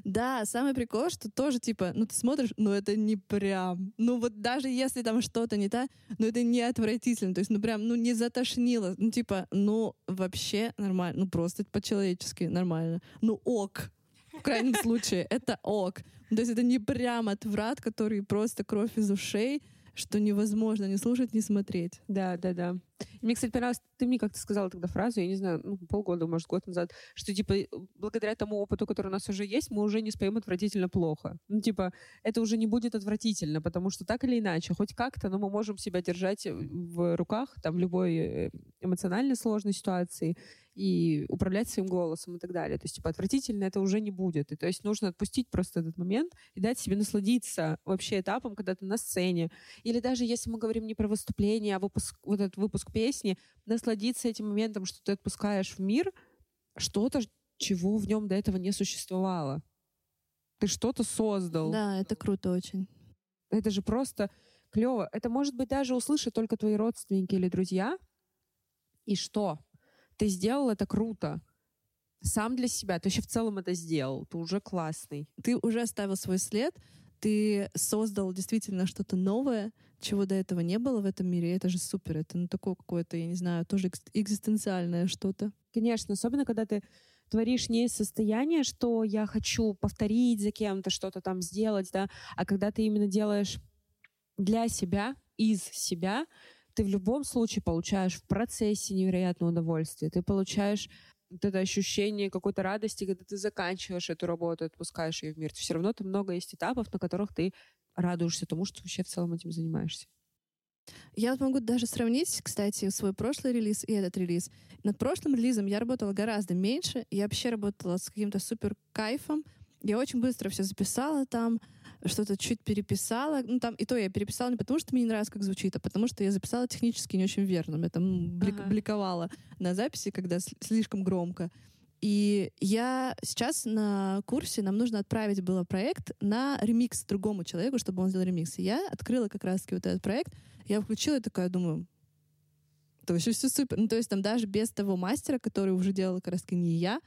Да, самый прикол, что тоже, типа, ну ты смотришь, ну это не прям. Ну вот даже если там что-то не так, ну это не отвратительно. То есть, ну прям, ну не затошнило. Ну типа, ну вообще нормально. Ну просто по-человечески нормально. Ну ок. В крайнем случае, это ок. То есть это не прям отврат, который просто кровь из ушей, что невозможно ни слушать, ни смотреть. Да, да, да. Мне, кстати, понравилось, ты мне как-то сказала тогда фразу, я не знаю, ну, полгода, может, год назад, что, типа, благодаря тому опыту, который у нас уже есть, мы уже не споем отвратительно плохо. Ну, типа, это уже не будет отвратительно, потому что так или иначе, хоть как-то, но мы можем себя держать в руках, там, в любой э, эмоционально сложной ситуации, и управлять своим голосом и так далее. То есть, типа, отвратительно это уже не будет. И, то есть нужно отпустить просто этот момент и дать себе насладиться вообще этапом, когда ты на сцене. Или даже если мы говорим не про выступление, а выпуск, вот этот выпуск песни, насладиться этим моментом, что ты отпускаешь в мир что-то, чего в нем до этого не существовало. Ты что-то создал. Да, это круто очень. Это же просто клево. Это может быть даже услышать только твои родственники или друзья. И что? ты сделал это круто. Сам для себя. Ты вообще в целом это сделал. Ты уже классный. Ты уже оставил свой след. Ты создал действительно что-то новое, чего до этого не было в этом мире. Это же супер. Это ну, такое какое-то, я не знаю, тоже экзистенциальное что-то. Конечно, особенно когда ты творишь не из состояния, что я хочу повторить за кем-то, что-то там сделать, да, а когда ты именно делаешь для себя, из себя, ты в любом случае получаешь в процессе невероятное удовольствие. Ты получаешь вот это ощущение какой-то радости, когда ты заканчиваешь эту работу, отпускаешь ее в мир. Все равно там много есть этапов, на которых ты радуешься тому, что вообще в целом этим занимаешься. Я могу даже сравнить, кстати, свой прошлый релиз и этот релиз. Над прошлым релизом я работала гораздо меньше. Я вообще работала с каким-то супер кайфом. Я очень быстро все записала там что-то чуть переписала. Ну, там, и то я переписала не потому, что мне не нравится, как звучит, а потому что я записала технически не очень верно. Я там блик, ага. бликовала на записи, когда слишком громко. И я сейчас на курсе, нам нужно отправить было проект на ремикс другому человеку, чтобы он сделал ремикс. И я открыла как раз-таки вот этот проект, я включила и такая думаю, то вообще все супер. Ну, то есть там даже без того мастера, который уже делал как раз-таки не я,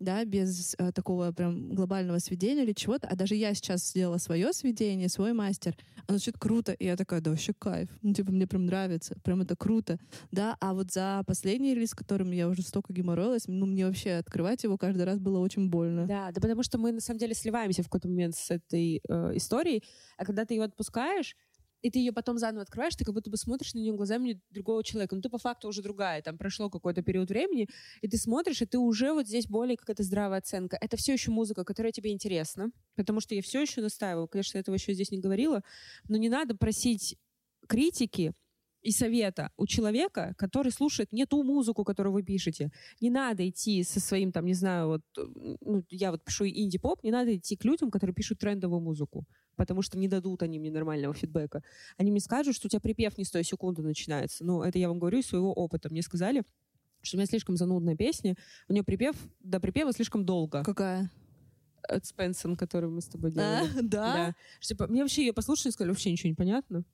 да, без э, такого прям глобального сведения или чего-то. А даже я сейчас сделала свое сведение, свой мастер. Оно звучит круто. И я такая, да, вообще кайф. Ну, типа, мне прям нравится. Прям это круто. Да, а вот за последний релиз, которым я уже столько геморроилась, ну, мне вообще открывать его каждый раз было очень больно. Да, да потому что мы, на самом деле, сливаемся в какой-то момент с этой э, историей, а когда ты ее отпускаешь, и ты ее потом заново открываешь, ты как будто бы смотришь на нее глазами другого человека. Ну, ты по факту уже другая. Там прошло какой-то период времени, и ты смотришь, и ты уже вот здесь более какая-то здравая оценка. Это все еще музыка, которая тебе интересна, потому что я все еще настаиваю. Конечно, этого еще здесь не говорила, но не надо просить критики и совета у человека, который слушает не ту музыку, которую вы пишете. Не надо идти со своим, там, не знаю, вот, ну, я вот пишу инди-поп, не надо идти к людям, которые пишут трендовую музыку потому что не дадут они мне нормального фидбэка. Они мне скажут, что у тебя припев не с той секунды начинается. Ну, это я вам говорю из своего опыта. Мне сказали, что у меня слишком занудная песня, у нее припев, до припева слишком долго. Какая? От Спенсон, который мы с тобой делали. А, (laughs) да? Да. Что, мне вообще ее послушали и сказали, вообще ничего не понятно.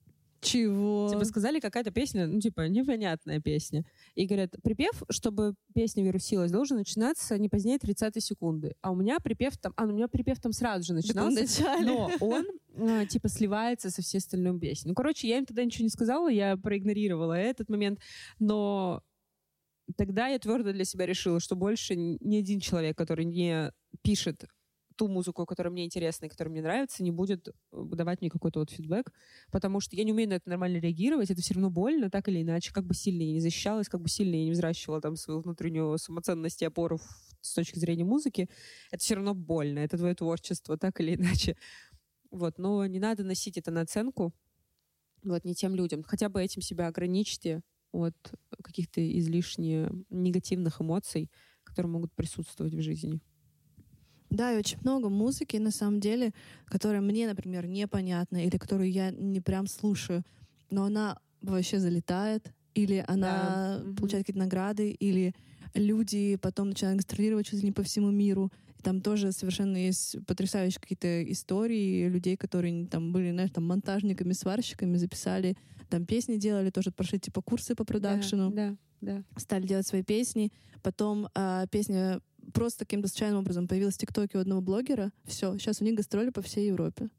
Чего? Типа сказали, какая-то песня, ну, типа, непонятная песня. И говорят, припев, чтобы песня вирусилась, должен начинаться не позднее 30 секунды. А у меня припев там, а, ну, у меня припев там сразу же начинался. Но он, а, типа, сливается со всей остальной песней. Ну, короче, я им тогда ничего не сказала, я проигнорировала этот момент. Но тогда я твердо для себя решила, что больше ни один человек, который не пишет ту музыку, которая мне интересна и которая мне нравится, не будет э, давать мне какой-то вот фидбэк, потому что я не умею на это нормально реагировать, это все равно больно, так или иначе, как бы сильно я не защищалась, как бы сильно я не взращивала там свою внутреннюю самоценность и опору с точки зрения музыки, это все равно больно, это твое творчество, так или (laughs) иначе. Вот, но не надо носить это на оценку, вот, не тем людям. Хотя бы этим себя ограничьте от каких-то излишне негативных эмоций, которые могут присутствовать в жизни. Да, и очень много музыки, на самом деле, которая мне, например, непонятна, или которую я не прям слушаю, но она вообще залетает, или она да. получает какие-то награды, или люди потом начинают гастролировать чуть ли не по всему миру. И там тоже совершенно есть потрясающие какие-то истории людей, которые там были, знаешь, там монтажниками, сварщиками, записали, там песни делали, тоже прошли типа курсы по продакшену. Да, да, да. Стали делать свои песни. Потом э, песня просто каким-то случайным образом появилась в ТикТоке у одного блогера. Все, сейчас у них гастроли по всей Европе.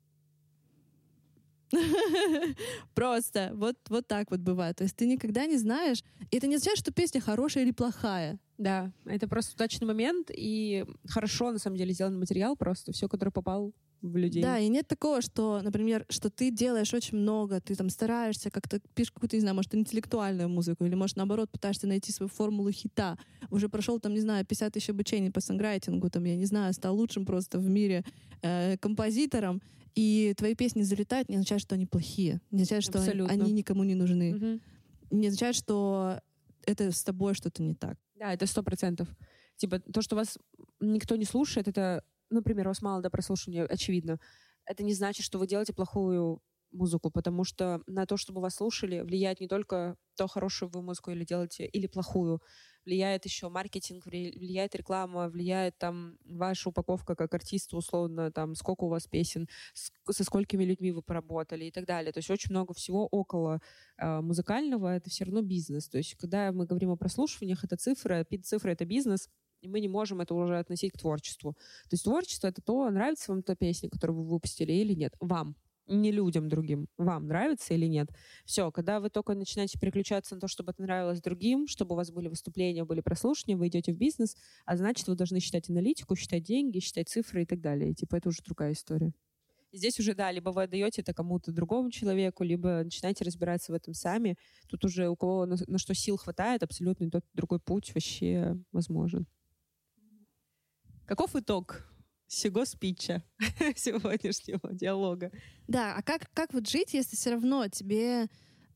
(laughs) Просто вот, вот так вот бывает. То есть ты никогда не знаешь. И это не означает, что песня хорошая или плохая. Да, это просто удачный момент и хорошо, на самом деле, сделан материал просто. Все, который попал в людей. Да, и нет такого, что, например, что ты делаешь очень много, ты там стараешься, как-то пишешь какую-то, не знаю, может, интеллектуальную музыку, или, может, наоборот, пытаешься найти свою формулу хита. Уже прошел, там, не знаю, 50 тысяч обучений по санграйтингу, там, я не знаю, стал лучшим просто в мире э, композитором, и твои песни залетают, не означает, что они плохие, не означает, что Абсолютно. они никому не нужны, Мгм. не означает, что это с тобой что-то не так. Да, это сто процентов. Типа то, что вас никто не слушает, это, например, у вас мало до прослушивания, очевидно. Это не значит, что вы делаете плохую музыку, потому что на то, чтобы вас слушали, влияет не только то, хорошую вы музыку или делаете, или плохую. Влияет еще маркетинг, вли- влияет реклама, влияет там ваша упаковка как артиста, условно, там, сколько у вас песен, со сколькими людьми вы поработали и так далее. То есть очень много всего около э, музыкального, это все равно бизнес. То есть когда мы говорим о прослушиваниях, это цифры, пи- цифры — это бизнес, и мы не можем это уже относить к творчеству. То есть творчество — это то, нравится вам та песня, которую вы выпустили или нет. Вам не людям другим. Вам нравится или нет? Все, когда вы только начинаете переключаться на то, чтобы это нравилось другим, чтобы у вас были выступления, были прослушивания, вы идете в бизнес, а значит, вы должны считать аналитику, считать деньги, считать цифры и так далее. И, типа, это уже другая история. Здесь уже, да, либо вы отдаете это кому-то другому человеку, либо начинаете разбираться в этом сами. Тут уже у кого на, на что сил хватает, абсолютно тот другой путь вообще возможен. Каков итог сего спича, (laughs) сегодняшнего диалога? Да, а как, как вот жить, если все равно тебе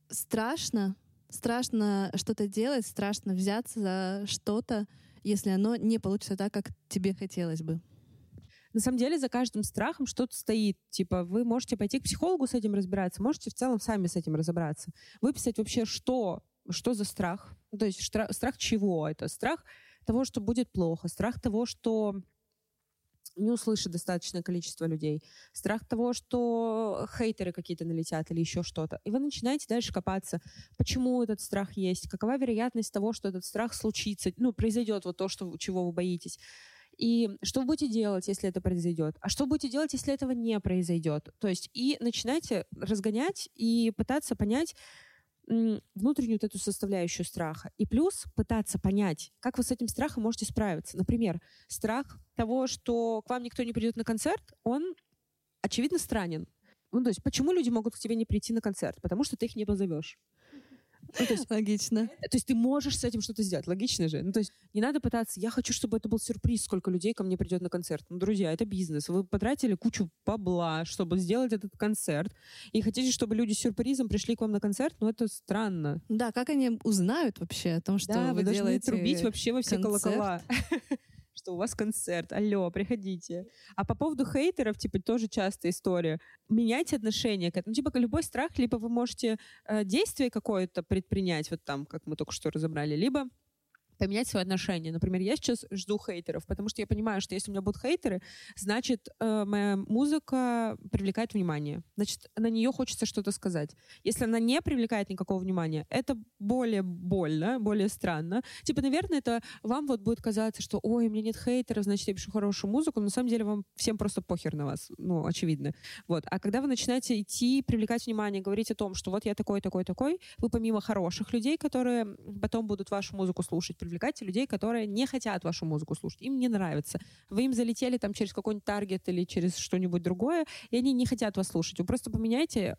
страшно, страшно что-то делать, страшно взяться за что-то, если оно не получится так, как тебе хотелось бы? На самом деле за каждым страхом что-то стоит. Типа вы можете пойти к психологу с этим разбираться, можете в целом сами с этим разобраться. Выписать вообще, что, что за страх. Ну, то есть штра- страх чего это? Страх того, что будет плохо, страх того, что не услышит достаточное количество людей, страх того, что хейтеры какие-то налетят или еще что-то. И вы начинаете дальше копаться, почему этот страх есть, какова вероятность того, что этот страх случится, ну, произойдет вот то, что, чего вы боитесь. И что вы будете делать, если это произойдет? А что будете делать, если этого не произойдет? То есть и начинайте разгонять и пытаться понять внутреннюю вот эту составляющую страха. И плюс пытаться понять, как вы с этим страхом можете справиться. Например, страх того, что к вам никто не придет на концерт, он, очевидно, странен. Ну, то есть, почему люди могут к тебе не прийти на концерт? Потому что ты их не позовешь. Ну, то есть, Логично. то есть ты можешь с этим что-то сделать, логично же. Ну, то есть не надо пытаться, я хочу, чтобы это был сюрприз, сколько людей ко мне придет на концерт. Ну, друзья, это бизнес. Вы потратили кучу бабла, чтобы сделать этот концерт, и хотите, чтобы люди с сюрпризом пришли к вам на концерт, ну, это странно. Да, как они узнают вообще о том, что да, вы, вы, должны делаете трубить вообще во все концерт. колокола. Что у вас концерт, алло, приходите. А по поводу хейтеров, типа, тоже частая история. Меняйте отношение к этому. Ну, типа, любой страх, либо вы можете э, действие какое-то предпринять, вот там, как мы только что разобрали, либо поменять свое отношение. Например, я сейчас жду хейтеров, потому что я понимаю, что если у меня будут хейтеры, значит, э, моя музыка привлекает внимание. Значит, на нее хочется что-то сказать. Если она не привлекает никакого внимания, это более больно, более странно. Типа, наверное, это вам вот будет казаться, что, ой, у меня нет хейтеров, значит, я пишу хорошую музыку, но на самом деле вам всем просто похер на вас, ну, очевидно. Вот. А когда вы начинаете идти, привлекать внимание, говорить о том, что вот я такой, такой, такой, вы помимо хороших людей, которые потом будут вашу музыку слушать, привлекайте людей, которые не хотят вашу музыку слушать, им не нравится. Вы им залетели там через какой-нибудь таргет или через что-нибудь другое, и они не хотят вас слушать. Вы просто поменяйте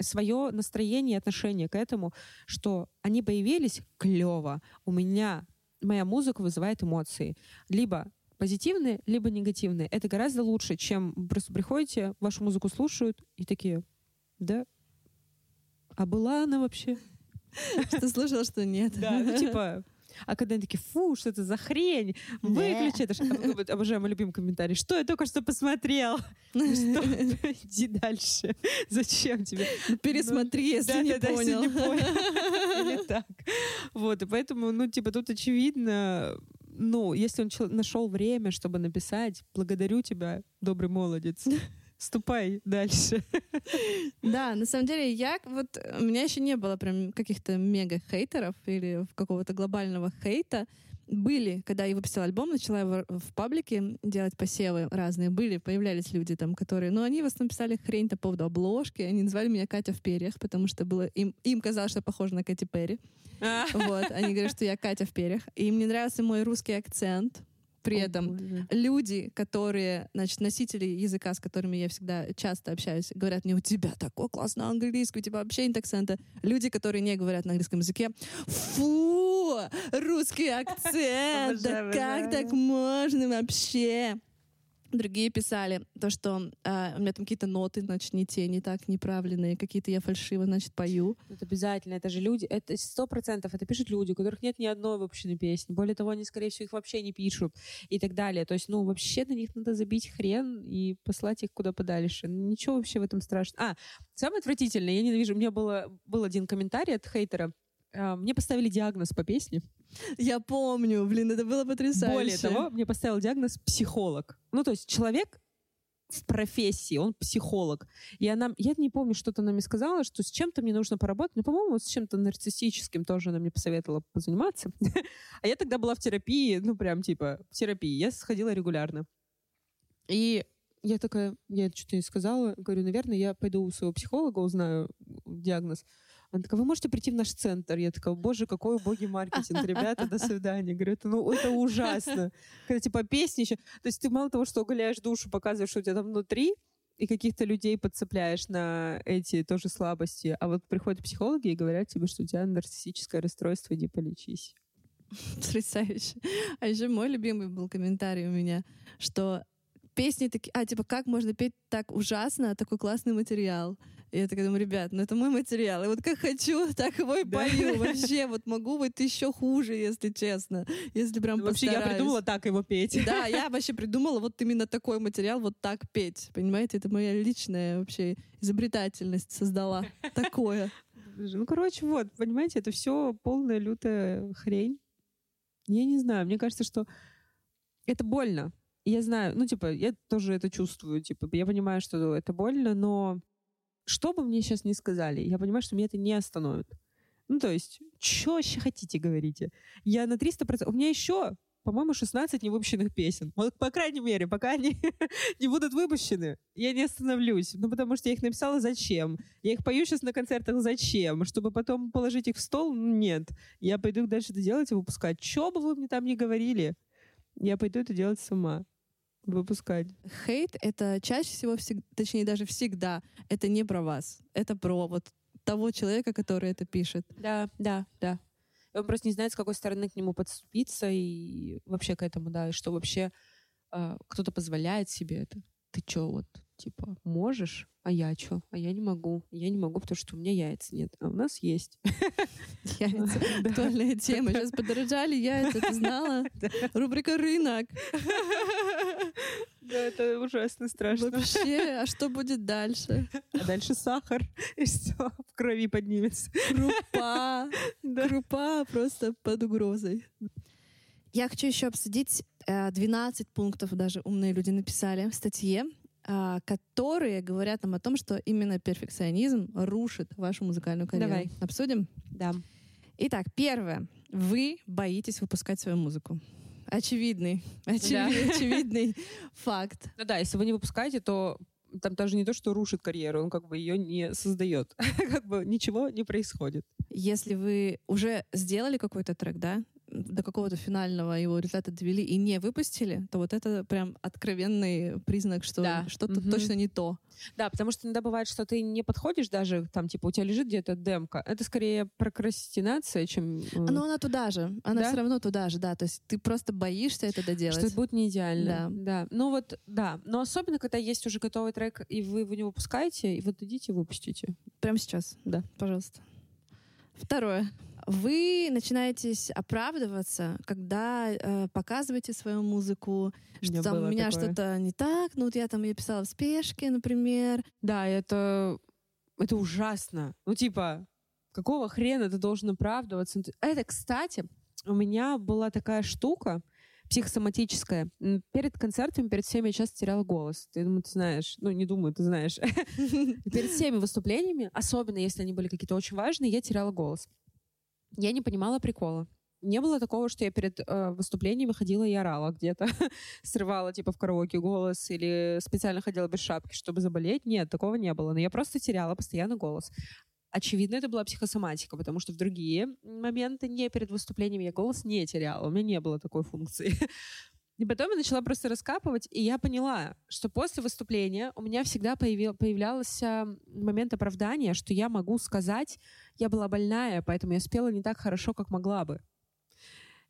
свое настроение и отношение к этому, что они появились клево. У меня моя музыка вызывает эмоции. Либо позитивные, либо негативные. Это гораздо лучше, чем просто приходите, вашу музыку слушают и такие, да, а была она вообще? Что слышал, что нет. Да, ну типа, а когда они такие, фу, что это за хрень, выключи это. ж». Потом вот Обожаю мой любимый комментарий. Что я только что посмотрел? (laughs) Ну Что? Иди дальше. Зачем тебе? Ну, Пересмотри, если не понял. (laughs) Или так. Вот, и поэтому, ну, типа, тут очевидно, ну, если он нашел время, чтобы написать, благодарю тебя, добрый молодец. Ступай дальше. (laughs) Да, на самом деле, я вот у меня еще не было прям каких-то мега хейтеров или какого-то глобального хейта. были, когда я выпустила альбом, начала его в паблике делать посевы разные, были, появлялись люди там, которые... Но они в основном писали хрень по поводу обложки, они называли меня Катя в перьях, потому что было им, им казалось, что похоже на Кэти Перри. Вот, они говорят, что я Катя в перьях. И мне нравился мой русский акцент, при этом люди, которые, значит, носители языка, с которыми я всегда часто общаюсь, говорят мне, у тебя такой классный английский, у тебя вообще нет акцента. Люди, которые не говорят на английском языке, фу, русский акцент, да как так можно вообще? Другие писали то, что э, у меня там какие-то ноты, значит, не те, не так, неправильные, какие-то я фальшиво, значит, пою. Это обязательно, это же люди, это сто процентов, это пишут люди, у которых нет ни одной выпущенной песни. Более того, они, скорее всего, их вообще не пишут и так далее. То есть, ну, вообще на них надо забить хрен и послать их куда подальше. Ничего вообще в этом страшного. А, самое отвратительное, я ненавижу, у меня было, был один комментарий от хейтера, мне поставили диагноз по песне. Я помню, блин, это было потрясающе. Более того, мне поставил диагноз психолог. Ну, то есть человек в профессии, он психолог. И она, я не помню, что-то она мне сказала, что с чем-то мне нужно поработать. Ну, по-моему, с чем-то нарциссическим тоже она мне посоветовала позаниматься. (laughs) А я тогда была в терапии, ну, прям типа в терапии. Я сходила регулярно. И я такая, я что-то не сказала, говорю, наверное, я пойду у своего психолога, узнаю диагноз. Она такая, вы можете прийти в наш центр? Я такая, боже, какой убогий маркетинг, ребята, до свидания. Говорю, ну, это ужасно. Когда, типа, песни еще... То есть ты мало того, что оголяешь душу, показываешь, что у тебя там внутри, и каких-то людей подцепляешь на эти тоже слабости, а вот приходят психологи и говорят тебе, что у тебя нарциссическое расстройство, иди полечись. (laughs) Потрясающе. А еще мой любимый был комментарий у меня, что песни такие, а, типа, как можно петь так ужасно, такой классный материал. И я такая думаю, ребят, ну это мой материал. И вот как хочу, (laughs) так его и пою. Вообще, вот могу быть еще хуже, если честно. Если прям Вообще я придумала так его петь. Да, (laughs) я вообще придумала вот именно такой материал, вот так петь. Понимаете, это моя личная вообще изобретательность создала. (laughs) Такое. Ну, короче, вот, понимаете, это все полная лютая хрень. Я не знаю, мне кажется, что это больно. Я знаю, ну, типа, я тоже это чувствую, типа, я понимаю, что это больно, но что бы мне сейчас ни сказали, я понимаю, что меня это не остановит. Ну, то есть, что вообще хотите, говорите? Я на 300%... У меня еще, по-моему, 16 невыпущенных песен. Вот, по крайней мере, пока они (laughs) не будут выпущены, я не остановлюсь. Ну, потому что я их написала зачем? Я их пою сейчас на концертах зачем? Чтобы потом положить их в стол? Нет. Я пойду дальше это делать и выпускать. Что бы вы мне там ни говорили, я пойду это делать сама выпускать. Хейт — это чаще всего, всег... точнее даже всегда, это не про вас. Это про вот того человека, который это пишет. Да, да, да. Он просто не знает, с какой стороны к нему подступиться и вообще к этому, да, и что вообще э, кто-то позволяет себе это. Ты чё, вот, типа, можешь, а я чё? А я не могу. Я не могу, потому что у меня яиц нет, а у нас есть. (laughs) Яйца. Актуальная тема. Сейчас подорожали яйца, ты знала? (laughs) Рубрика «Рынок». Да, это ужасно страшно. Вообще, а что будет дальше? А дальше сахар, и все, в крови поднимется. Крупа. (laughs) Да. Крупа просто под угрозой. Я хочу еще обсудить 12 э, пунктов, даже умные люди написали в статье, которые говорят нам о том, что именно перфекционизм рушит вашу музыкальную карьеру. Давай. Обсудим? Да. Итак, первое. Вы боитесь выпускать свою музыку. Очевидный, очевид, да. (laughs) очевидный факт. Ну да, если вы не выпускаете, то там даже не то, что рушит карьеру, он как бы ее не создает. (laughs) как бы ничего не происходит. Если вы уже сделали какой-то трек, да, до какого-то финального его результата довели и не выпустили, то вот это прям откровенный признак, что да. что-то угу. точно не то. Да, потому что иногда бывает, что ты не подходишь даже, там, типа, у тебя лежит где-то демка. Это скорее прокрастинация, чем... Э, Но она туда же. Она да? все равно туда же, да. То есть ты просто боишься это доделать. Что это будет не идеально. Да. да. Ну вот, да. Но особенно, когда есть уже готовый трек, и вы его не выпускаете, и вот идите выпустите. Прямо сейчас. Да. Пожалуйста. Второе вы начинаете оправдываться, когда э, показываете свою музыку, что там у меня что-то не так, ну вот я там ее писала в спешке, например. Да, это это ужасно. Ну типа, какого хрена ты должен оправдываться? Это, кстати, у меня была такая штука психосоматическая. Перед концертами, перед всеми я часто теряла голос. Ты думаю, ты знаешь. Ну, не думаю, ты знаешь. (laughs) Перед всеми выступлениями, особенно если они были какие-то очень важные, я теряла голос. Я не понимала прикола. не было такого, что я перед э, выступлением ходила и орала где-то, (laughs) срывала типа в караоке голос или специально ходила без шапки, чтобы заболеть. Нет, такого не было. Но я просто теряла постоянно голос. Очевидно, это была психосоматика, потому что в другие моменты, не перед выступлением, я голос не теряла. У меня не было такой функции. (laughs) И потом я начала просто раскапывать, и я поняла, что после выступления у меня всегда появлялся момент оправдания, что я могу сказать, я была больная, поэтому я спела не так хорошо, как могла бы.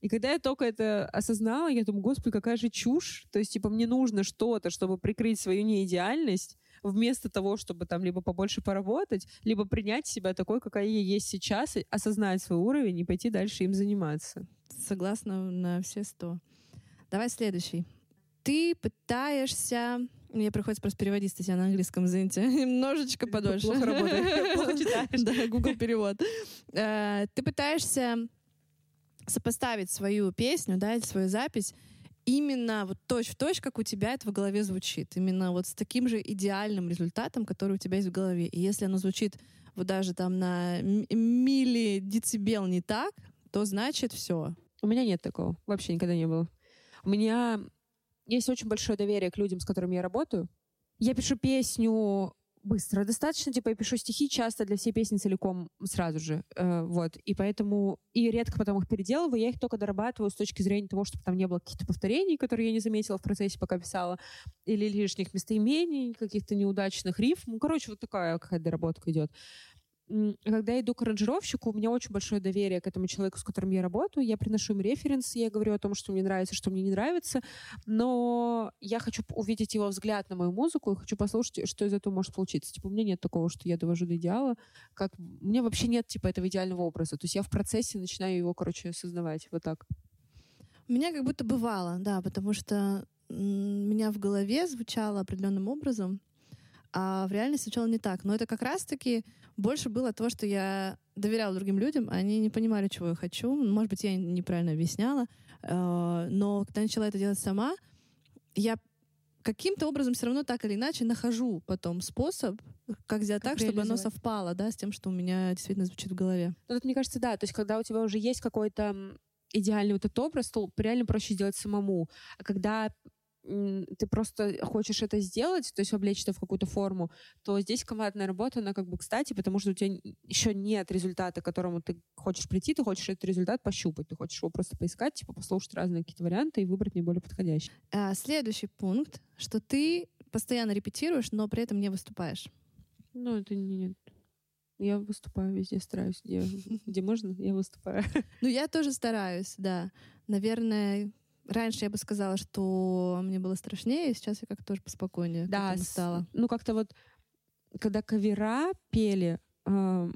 И когда я только это осознала, я думаю, господи, какая же чушь. То есть, типа, мне нужно что-то, чтобы прикрыть свою неидеальность, вместо того, чтобы там либо побольше поработать, либо принять себя такой, какая я есть сейчас, осознать свой уровень и пойти дальше им заниматься. Согласна на все сто. Давай следующий. Ты пытаешься... Мне приходится просто переводить статья на английском, извините. (laughs) Немножечко подольше. Плохо работает. (laughs) Плохо читаешь. Да, Google перевод. Э, ты пытаешься сопоставить свою песню, да, свою запись именно вот точь в точь, как у тебя это в голове звучит. Именно вот с таким же идеальным результатом, который у тебя есть в голове. И если оно звучит вот даже там на милли децибел не так, то значит все. У меня нет такого. Вообще никогда не было. У меня есть очень большое доверие к людям, с которыми я работаю. Я пишу песню быстро достаточно, типа я пишу стихи часто для всей песни целиком сразу же, э, вот, и поэтому, и редко потом их переделываю, я их только дорабатываю с точки зрения того, чтобы там не было каких-то повторений, которые я не заметила в процессе, пока писала, или лишних местоимений, каких-то неудачных рифм, ну, короче, вот такая какая-то доработка идет когда я иду к аранжировщику, у меня очень большое доверие к этому человеку, с которым я работаю. Я приношу им референс, я говорю о том, что мне нравится, что мне не нравится, но я хочу увидеть его взгляд на мою музыку и хочу послушать, что из этого может получиться. Типа, у меня нет такого, что я довожу до идеала. Как... У меня вообще нет, типа, этого идеального образа. То есть я в процессе начинаю его, короче, создавать. Вот так. У меня как будто бывало, да, потому что меня в голове звучало определенным образом, а в реальности сначала не так. Но это как раз-таки больше было то, что я доверяла другим людям, они не понимали, чего я хочу. Может быть, я неправильно объясняла. Э, но когда начала это делать сама, я каким-то образом все равно так или иначе нахожу потом способ, как сделать как так, чтобы оно совпало, да, с тем, что у меня действительно звучит в голове. Ну, тут, мне кажется, да, то есть когда у тебя уже есть какой-то идеальный вот этот образ, то реально проще сделать самому. А когда ты просто хочешь это сделать, то есть облечь это в какую-то форму, то здесь командная работа, она как бы кстати, потому что у тебя еще нет результата, к которому ты хочешь прийти, ты хочешь этот результат пощупать, ты хочешь его просто поискать, типа послушать разные какие-то варианты и выбрать наиболее подходящий. А, следующий пункт, что ты постоянно репетируешь, но при этом не выступаешь. Ну, это не, нет. Я выступаю везде, стараюсь. Где, где можно, я выступаю. (laughs) Ну, я тоже стараюсь, да. Наверное, Раньше я бы сказала, что мне было страшнее, сейчас я как-то тоже поспокойнее да, стала. Ну, как-то вот, когда кавера пели, э,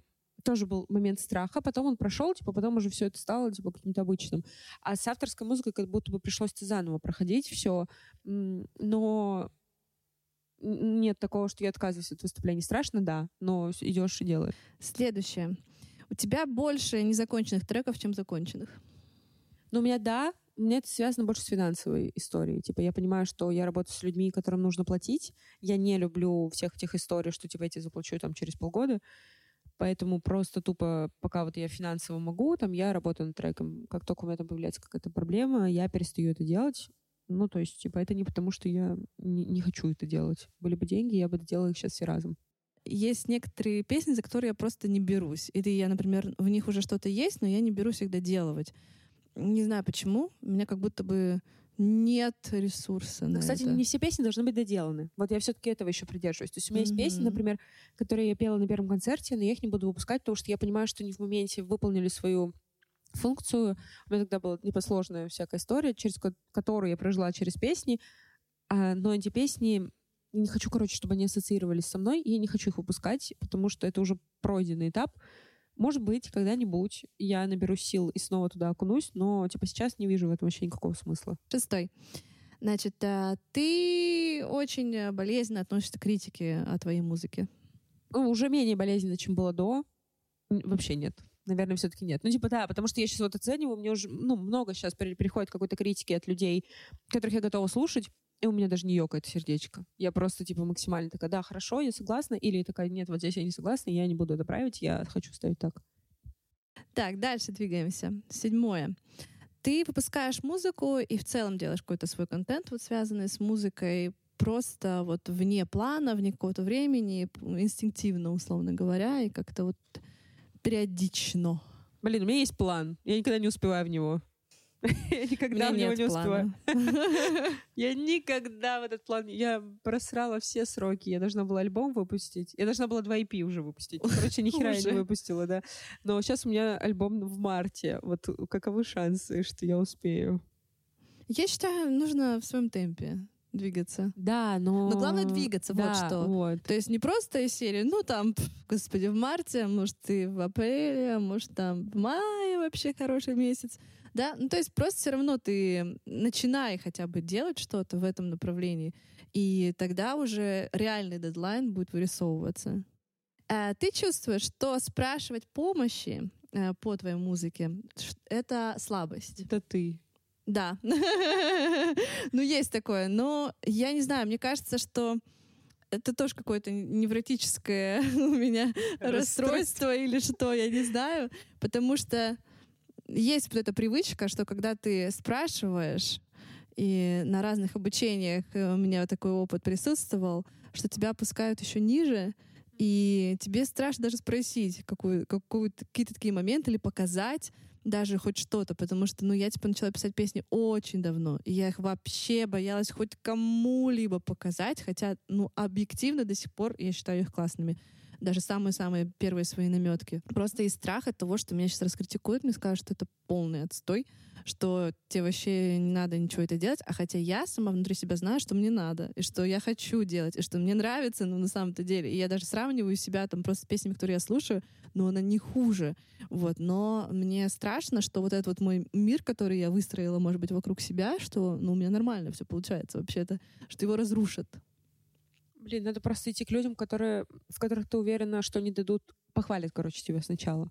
тоже был момент страха, потом он прошел, типа, потом уже все это стало, типа, каким-то обычным. А с авторской музыкой как будто бы пришлось заново проходить все, но нет такого, что я отказываюсь от выступлений. Страшно, да, но идешь и делаешь. Следующее. У тебя больше незаконченных треков, чем законченных? Ну, у меня, да, меня это связано больше с финансовой историей. Типа, я понимаю, что я работаю с людьми, которым нужно платить. Я не люблю всех этих историй, что, типа, я тебе заплачу там через полгода. Поэтому просто тупо, пока вот я финансово могу, там, я работаю над треком. Как только у меня там появляется какая-то проблема, я перестаю это делать. Ну, то есть, типа, это не потому, что я не, не хочу это делать. Были бы деньги, я бы делала их сейчас все разом. Есть некоторые песни, за которые я просто не берусь. Или я, например, в них уже что-то есть, но я не берусь их доделывать. Не знаю почему. У меня как будто бы нет ресурса. Ну, кстати, это. не все песни должны быть доделаны. Вот я все-таки этого еще придерживаюсь. То есть у меня mm-hmm. есть песни, например, которые я пела на первом концерте, но я их не буду выпускать, потому что я понимаю, что они в моменте выполнили свою функцию. У меня тогда была непосложная всякая история, через которую я прожила через песни. А, но эти песни я не хочу, короче, чтобы они ассоциировались со мной, и я не хочу их выпускать, потому что это уже пройденный этап. Может быть, когда-нибудь я наберу сил и снова туда окунусь, но типа сейчас не вижу в этом вообще никакого смысла. Шестой. Значит, э, ты очень болезненно относишься к критике о твоей музыке. Ну, уже менее болезненно, чем было до. Вообще нет. Наверное, все-таки нет. Ну, типа, да, потому что я сейчас вот оцениваю, мне уже, ну, много сейчас приходит какой-то критики от людей, которых я готова слушать, и у меня даже не ёкает сердечко. Я просто, типа, максимально такая, да, хорошо, я согласна. Или такая, нет, вот здесь я не согласна, я не буду это править, я хочу ставить так. Так, дальше двигаемся. Седьмое. Ты выпускаешь музыку и в целом делаешь какой-то свой контент, вот связанный с музыкой, просто вот вне плана, вне какого-то времени, инстинктивно, условно говоря, и как-то вот периодично. Блин, у меня есть план. Я никогда не успеваю в него. Я (laughs) никогда в него не успеваю. (laughs) Я никогда в этот план... Я просрала все сроки. Я должна была альбом выпустить. Я должна была два EP уже выпустить. Короче, ни хера я не выпустила, да. Но сейчас у меня альбом в марте. Вот каковы шансы, что я успею? Я считаю, нужно в своем темпе двигаться. Да, но... Но главное двигаться, да, вот что. Вот. То есть не просто из серии, ну там, господи, в марте, может и в апреле, может там в мае вообще хороший месяц. Да, ну то есть просто все равно ты начинай хотя бы делать что-то в этом направлении, и тогда уже реальный дедлайн будет вырисовываться. А ты чувствуешь, что спрашивать помощи э, по твоей музыке — это слабость. Это ты. Да. (laughs) ну, есть такое. Но я не знаю, мне кажется, что это тоже какое-то невротическое (laughs) у меня расстройство или что, я не знаю. Потому что есть вот эта привычка, что когда ты спрашиваешь, и на разных обучениях у меня такой опыт присутствовал, что тебя опускают еще ниже, и тебе страшно даже спросить какую, какую, какие-то такие моменты или показать даже хоть что-то, потому что, ну, я, типа, начала писать песни очень давно, и я их вообще боялась хоть кому-либо показать, хотя, ну, объективно до сих пор я считаю их классными даже самые-самые первые свои наметки. Просто из страха того, что меня сейчас раскритикуют, мне скажут, что это полный отстой, что тебе вообще не надо ничего это делать, а хотя я сама внутри себя знаю, что мне надо, и что я хочу делать, и что мне нравится, ну, на самом-то деле. И я даже сравниваю себя там просто с песнями, которые я слушаю, но она не хуже. Вот. Но мне страшно, что вот этот вот мой мир, который я выстроила, может быть, вокруг себя, что, ну, у меня нормально все получается вообще-то, что его разрушат. Блин, надо просто идти к людям, которые, в которых ты уверена, что они дадут, похвалят, короче, тебя сначала.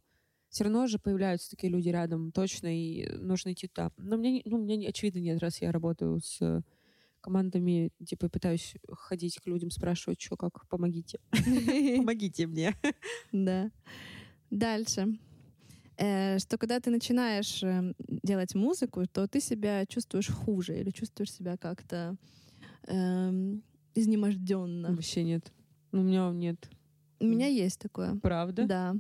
Все равно же появляются такие люди рядом, точно, и нужно идти туда. Но мне, ну, мне очевидно нет, раз я работаю с командами, типа, пытаюсь ходить к людям, спрашивать, что, как, помогите. (laughs) Помогите мне. Да. Дальше. Э, что когда ты начинаешь эм, делать музыку, то ты себя чувствуешь хуже или чувствуешь себя как-то эм, изнеможденно. Вообще нет. У меня нет. У меня есть такое. Правда? Да.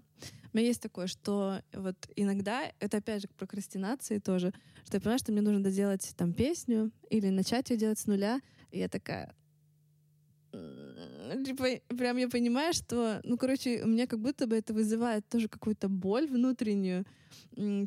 У меня есть такое, что вот иногда, это опять же к прокрастинации тоже, что я понимаю, что мне нужно доделать там песню или начать ее делать с нуля, и я такая, типа, прям я понимаю, что, ну, короче, у меня как будто бы это вызывает тоже какую-то боль внутреннюю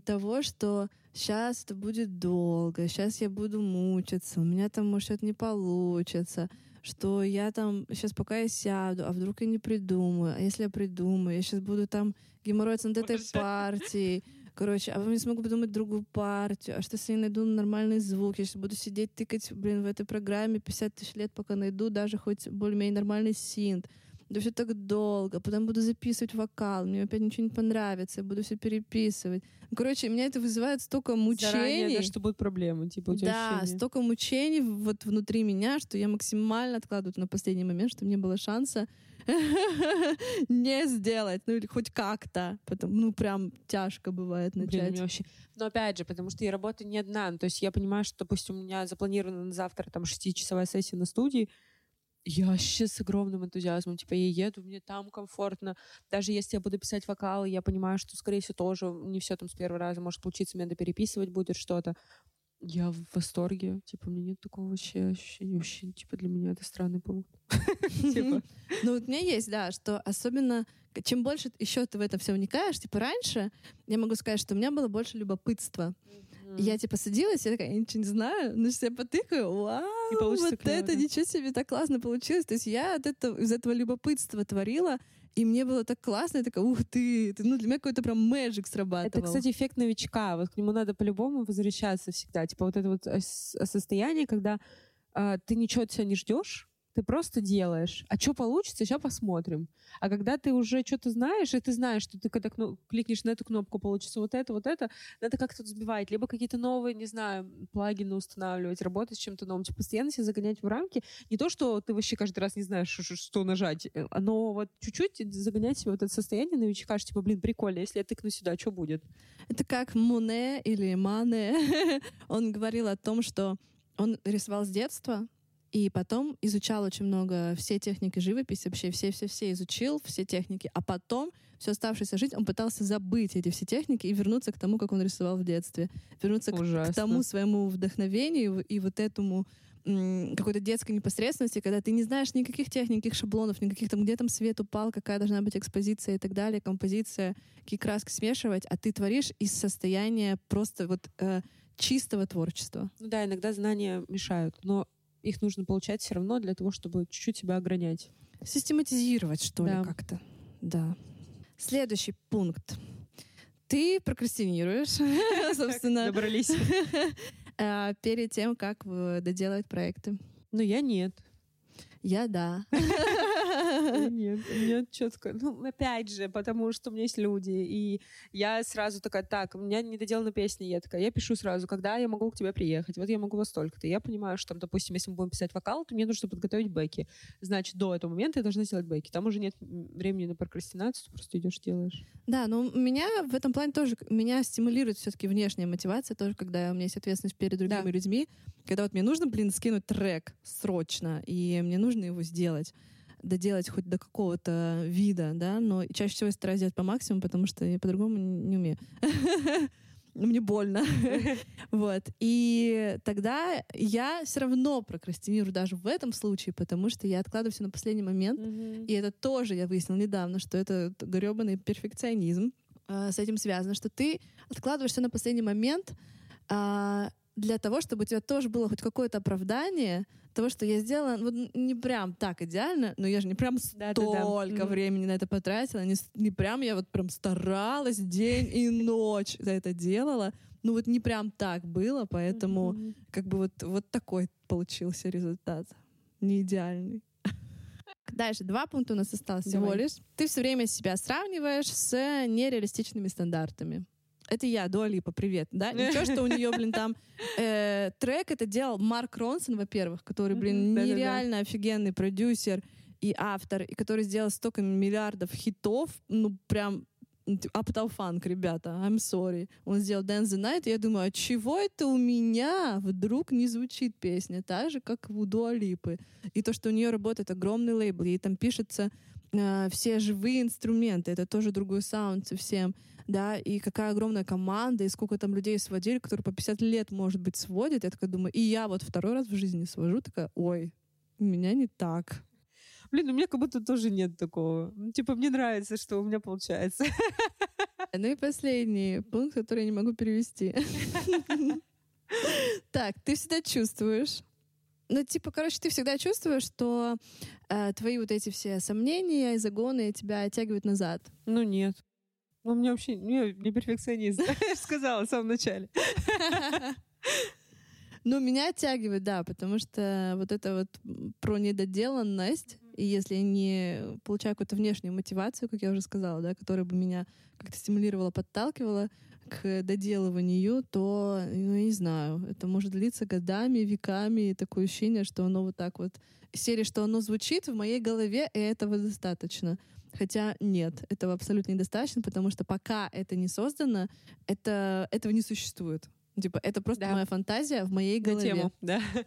того, что сейчас это будет долго, сейчас я буду мучиться, у меня там, может, что-то не получится, что я там сейчас пока я сяду, а вдруг я не придумаю, а если я придумаю, я сейчас буду там геморроиться над этой партией, короче, а потом не смогу придумать другую партию, а что если я найду нормальный звук, я сейчас буду сидеть тыкать, блин, в этой программе 50 тысяч лет, пока найду даже хоть более-менее нормальный синт, да все так долго, потом буду записывать вокал, мне опять ничего не понравится, я буду все переписывать. Ну, короче, меня это вызывает столько мучений. Заранее, да, что будут проблемы, типа у тебя Да, ощущение. столько мучений вот внутри меня, что я максимально откладываю на последний момент, чтобы не было шанса (laughs) не сделать, ну или хоть как-то, потому ну прям тяжко бывает начать. Блин, вообще... Но опять же, потому что я работаю не одна, ну, то есть я понимаю, что, допустим, у меня запланирована на завтра там шестичасовая сессия на студии, я вообще с огромным энтузиазмом, типа, я еду, мне там комфортно. Даже если я буду писать вокал, я понимаю, что, скорее всего, тоже не все там с первого раза может получиться, мне надо переписывать будет что-то. Я в восторге. Типа, у меня нет такого вообще ощущения. Вообще, типа, для меня это странный пункт. (laughs) Типа. Ну, вот у меня есть, да, что особенно чем больше еще ты в это все вникаешь, типа раньше, я могу сказать, что у меня было больше любопытства. Я типа садилась, я такая, я ничего не знаю, но сейчас я потыкаю, вау, и вот клево, это да? ничего себе так классно получилось. То есть я от этого, из этого любопытства творила, и мне было так классно, я такая, ух ты, ты ну для меня какой-то прям мэджик срабатывал. Это, кстати, эффект новичка, вот к нему надо по-любому возвращаться всегда. Типа вот это вот состояние, когда э, ты ничего от себя не ждешь, ты просто делаешь. А что получится, сейчас посмотрим. А когда ты уже что-то знаешь, и ты знаешь, что ты когда кликнешь на эту кнопку, получится вот это, вот это, надо как-то сбивать. Либо какие-то новые, не знаю, плагины устанавливать, работать с чем-то новым. Типа постоянно себя загонять в рамки. Не то, что ты вообще каждый раз не знаешь, что, нажать, э, но вот чуть-чуть загонять себя в это состояние новичка, что типа, блин, прикольно, если я тыкну сюда, что будет? Это как Муне или Мане. (laughs) Он говорил о том, что он рисовал с детства, и потом изучал очень много все техники живописи, вообще все-все-все изучил, все техники. А потом всю оставшуюся жизнь он пытался забыть эти все техники и вернуться к тому, как он рисовал в детстве. Вернуться к, к тому своему вдохновению и вот этому какой-то детской непосредственности, когда ты не знаешь никаких техник, никаких шаблонов, никаких там, где там свет упал, какая должна быть экспозиция и так далее, композиция, какие краски смешивать, а ты творишь из состояния просто вот э, чистого творчества. Ну да, иногда знания мешают, но их нужно получать все равно для того, чтобы чуть-чуть себя огранять. Систематизировать, что да. ли, как-то. Да. Следующий пункт. Ты прокрастинируешь, (laughs) собственно. Добрались. (laughs) А, перед тем, как доделать проекты. Но я нет. Я да. (laughs) (laughs) Нет, нет, четко. Ну, опять же, потому что у меня есть люди, и я сразу такая, так, у меня не доделана песня, я такая, я пишу сразу, когда я могу к тебе приехать, вот я могу во столько-то. Я понимаю, что там, допустим, если мы будем писать вокал, то мне нужно подготовить бэки. Значит, до этого момента я должна сделать бэки. Там уже нет времени на прокрастинацию, ты просто идешь, делаешь. Да, но меня в этом плане тоже, меня стимулирует все-таки внешняя мотивация, тоже когда у меня есть ответственность перед другими да. людьми, когда вот мне нужно, блин, скинуть трек срочно, и мне нужно его сделать доделать хоть до какого-то вида, да, но чаще всего я стараюсь делать по максимуму, потому что я по-другому не умею. (laughs) Мне больно. (laughs) (laughs) вот. И тогда я все равно прокрастинирую даже в этом случае, потому что я откладываю все на последний момент. И это тоже я выяснила недавно, что это гребаный перфекционизм э, с этим связано, что ты откладываешь все на последний момент э, для того, чтобы у тебя тоже было хоть какое-то оправдание, того, что я сделала, вот не прям так идеально, но я же не прям столько да, да, да. времени на это потратила, не, не прям я вот прям старалась день и ночь за это делала. Ну вот не прям так было, поэтому mm-hmm. как бы вот, вот такой получился результат. Не идеальный. Дальше, два пункта у нас осталось Давай. всего лишь. Ты все время себя сравниваешь с нереалистичными стандартами это я, Дуа Липа, привет, да? (laughs) Ничего, что у нее, блин, там э, трек это делал Марк Ронсон, во-первых, который, блин, нереально офигенный продюсер и автор, и который сделал столько миллиардов хитов, ну, прям Uptown Funk, ребята, I'm sorry. Он сделал Dance the Night, и я думаю, а чего это у меня вдруг не звучит песня, так же, как у Дуалипы. И то, что у нее работает огромный лейбл, и там пишется э, все живые инструменты, это тоже другой саунд совсем да, и какая огромная команда, и сколько там людей сводили, которые по 50 лет, может быть, сводят. Я такая думаю, и я вот второй раз в жизни свожу, такая, ой, у меня не так. Блин, у меня как будто тоже нет такого. Ну, типа, мне нравится, что у меня получается. (laughs) Ну и последний пункт, который я не могу перевести. (laughs) Так, ты всегда чувствуешь, ну, типа, короче, ты всегда чувствуешь, что э, твои вот эти все сомнения и загоны тебя оттягивают назад. Ну, нет. Ну, у меня вообще не, не перфекционист, (laughs) сказала в самом начале. (laughs) Ну, меня оттягивает, да, потому что вот это вот про недоделанность, и если я не получаю какую-то внешнюю мотивацию, как я уже сказала, да, которая бы меня как-то стимулировала, подталкивала к доделыванию, то, ну, я не знаю, это может длиться годами, веками, и такое ощущение, что оно вот так вот, серии, что оно звучит в моей голове, и этого достаточно. Хотя нет, этого абсолютно недостаточно, потому что пока это не создано, это, этого не существует. Типа, это просто да. моя фантазия в моей голове. На тему, да. (laughs)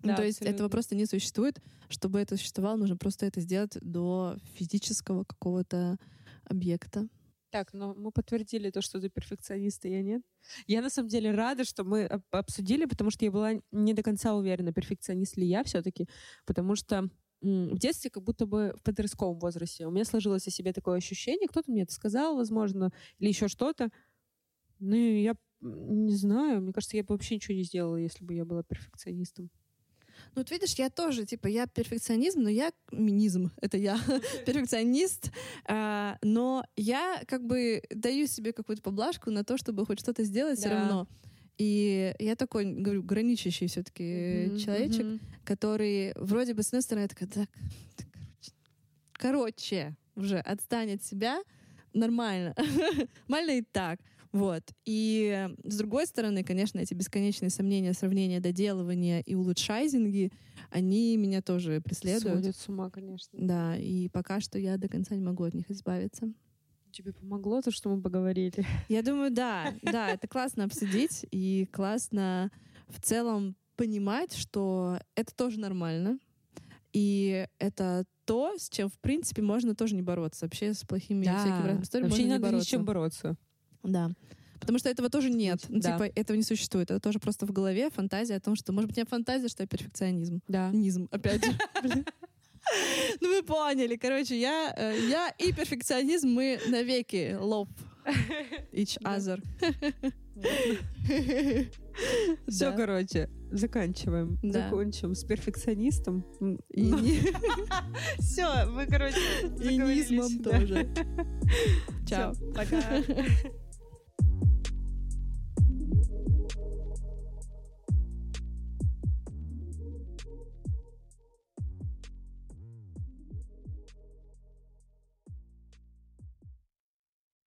Ну, да, то есть этого просто не существует. Чтобы это существовало, нужно просто это сделать до физического какого-то объекта. Так, но мы подтвердили то, что ты перфекционист, и я нет. Я на самом деле рада, что мы обсудили, потому что я была не до конца уверена, перфекционист ли я все-таки, потому что в детстве как будто бы в подростковом возрасте у меня сложилось о себе такое ощущение, кто-то мне это сказал, возможно, или еще что-то. Ну, я не знаю, мне кажется, я бы вообще ничего не сделала, если бы я была перфекционистом. Ну, вот видишь, я тоже, типа, я перфекционизм, но я минизм, это я (laughs) перфекционист, а, но я как бы даю себе какую-то поблажку на то, чтобы хоть что-то сделать да. все равно. И я такой, говорю, граничащий все-таки Мгм, человечек, мгм. который вроде бы с одной стороны такая, так, так, короче, короче, уже отстань от себя, нормально, (laughs) нормально и так. Вот. И с другой стороны, конечно, эти бесконечные сомнения, сравнения, доделывания и улучшайзинги, они меня тоже преследуют. Сводит с ума, конечно. Да, и пока что я до конца не могу от них избавиться. Тебе помогло то, что мы поговорили? (laughs) Я думаю, да, да, это классно обсудить и классно в целом понимать, что это тоже нормально. И это то, с чем, в принципе, можно тоже не бороться. Вообще с плохими всякими разными историями Вообще не можно надо ни с бороться. чем бороться. Да. Потому что этого тоже нет. Ну, Да. Типа, этого не существует. Это тоже просто в голове фантазия о том, что, может быть, не фантазия, что я перфекционизм. Да. Низм, опять же. (laughs) (laughs) Ну, вы поняли. Короче, я, э, я и перфекционизм, мы навеки love each other. (laughs) Все, короче, заканчиваем. Закончим с перфекционистом. Ни- (laughs) Все, мы, короче, и низмом тоже. Чао. Пока.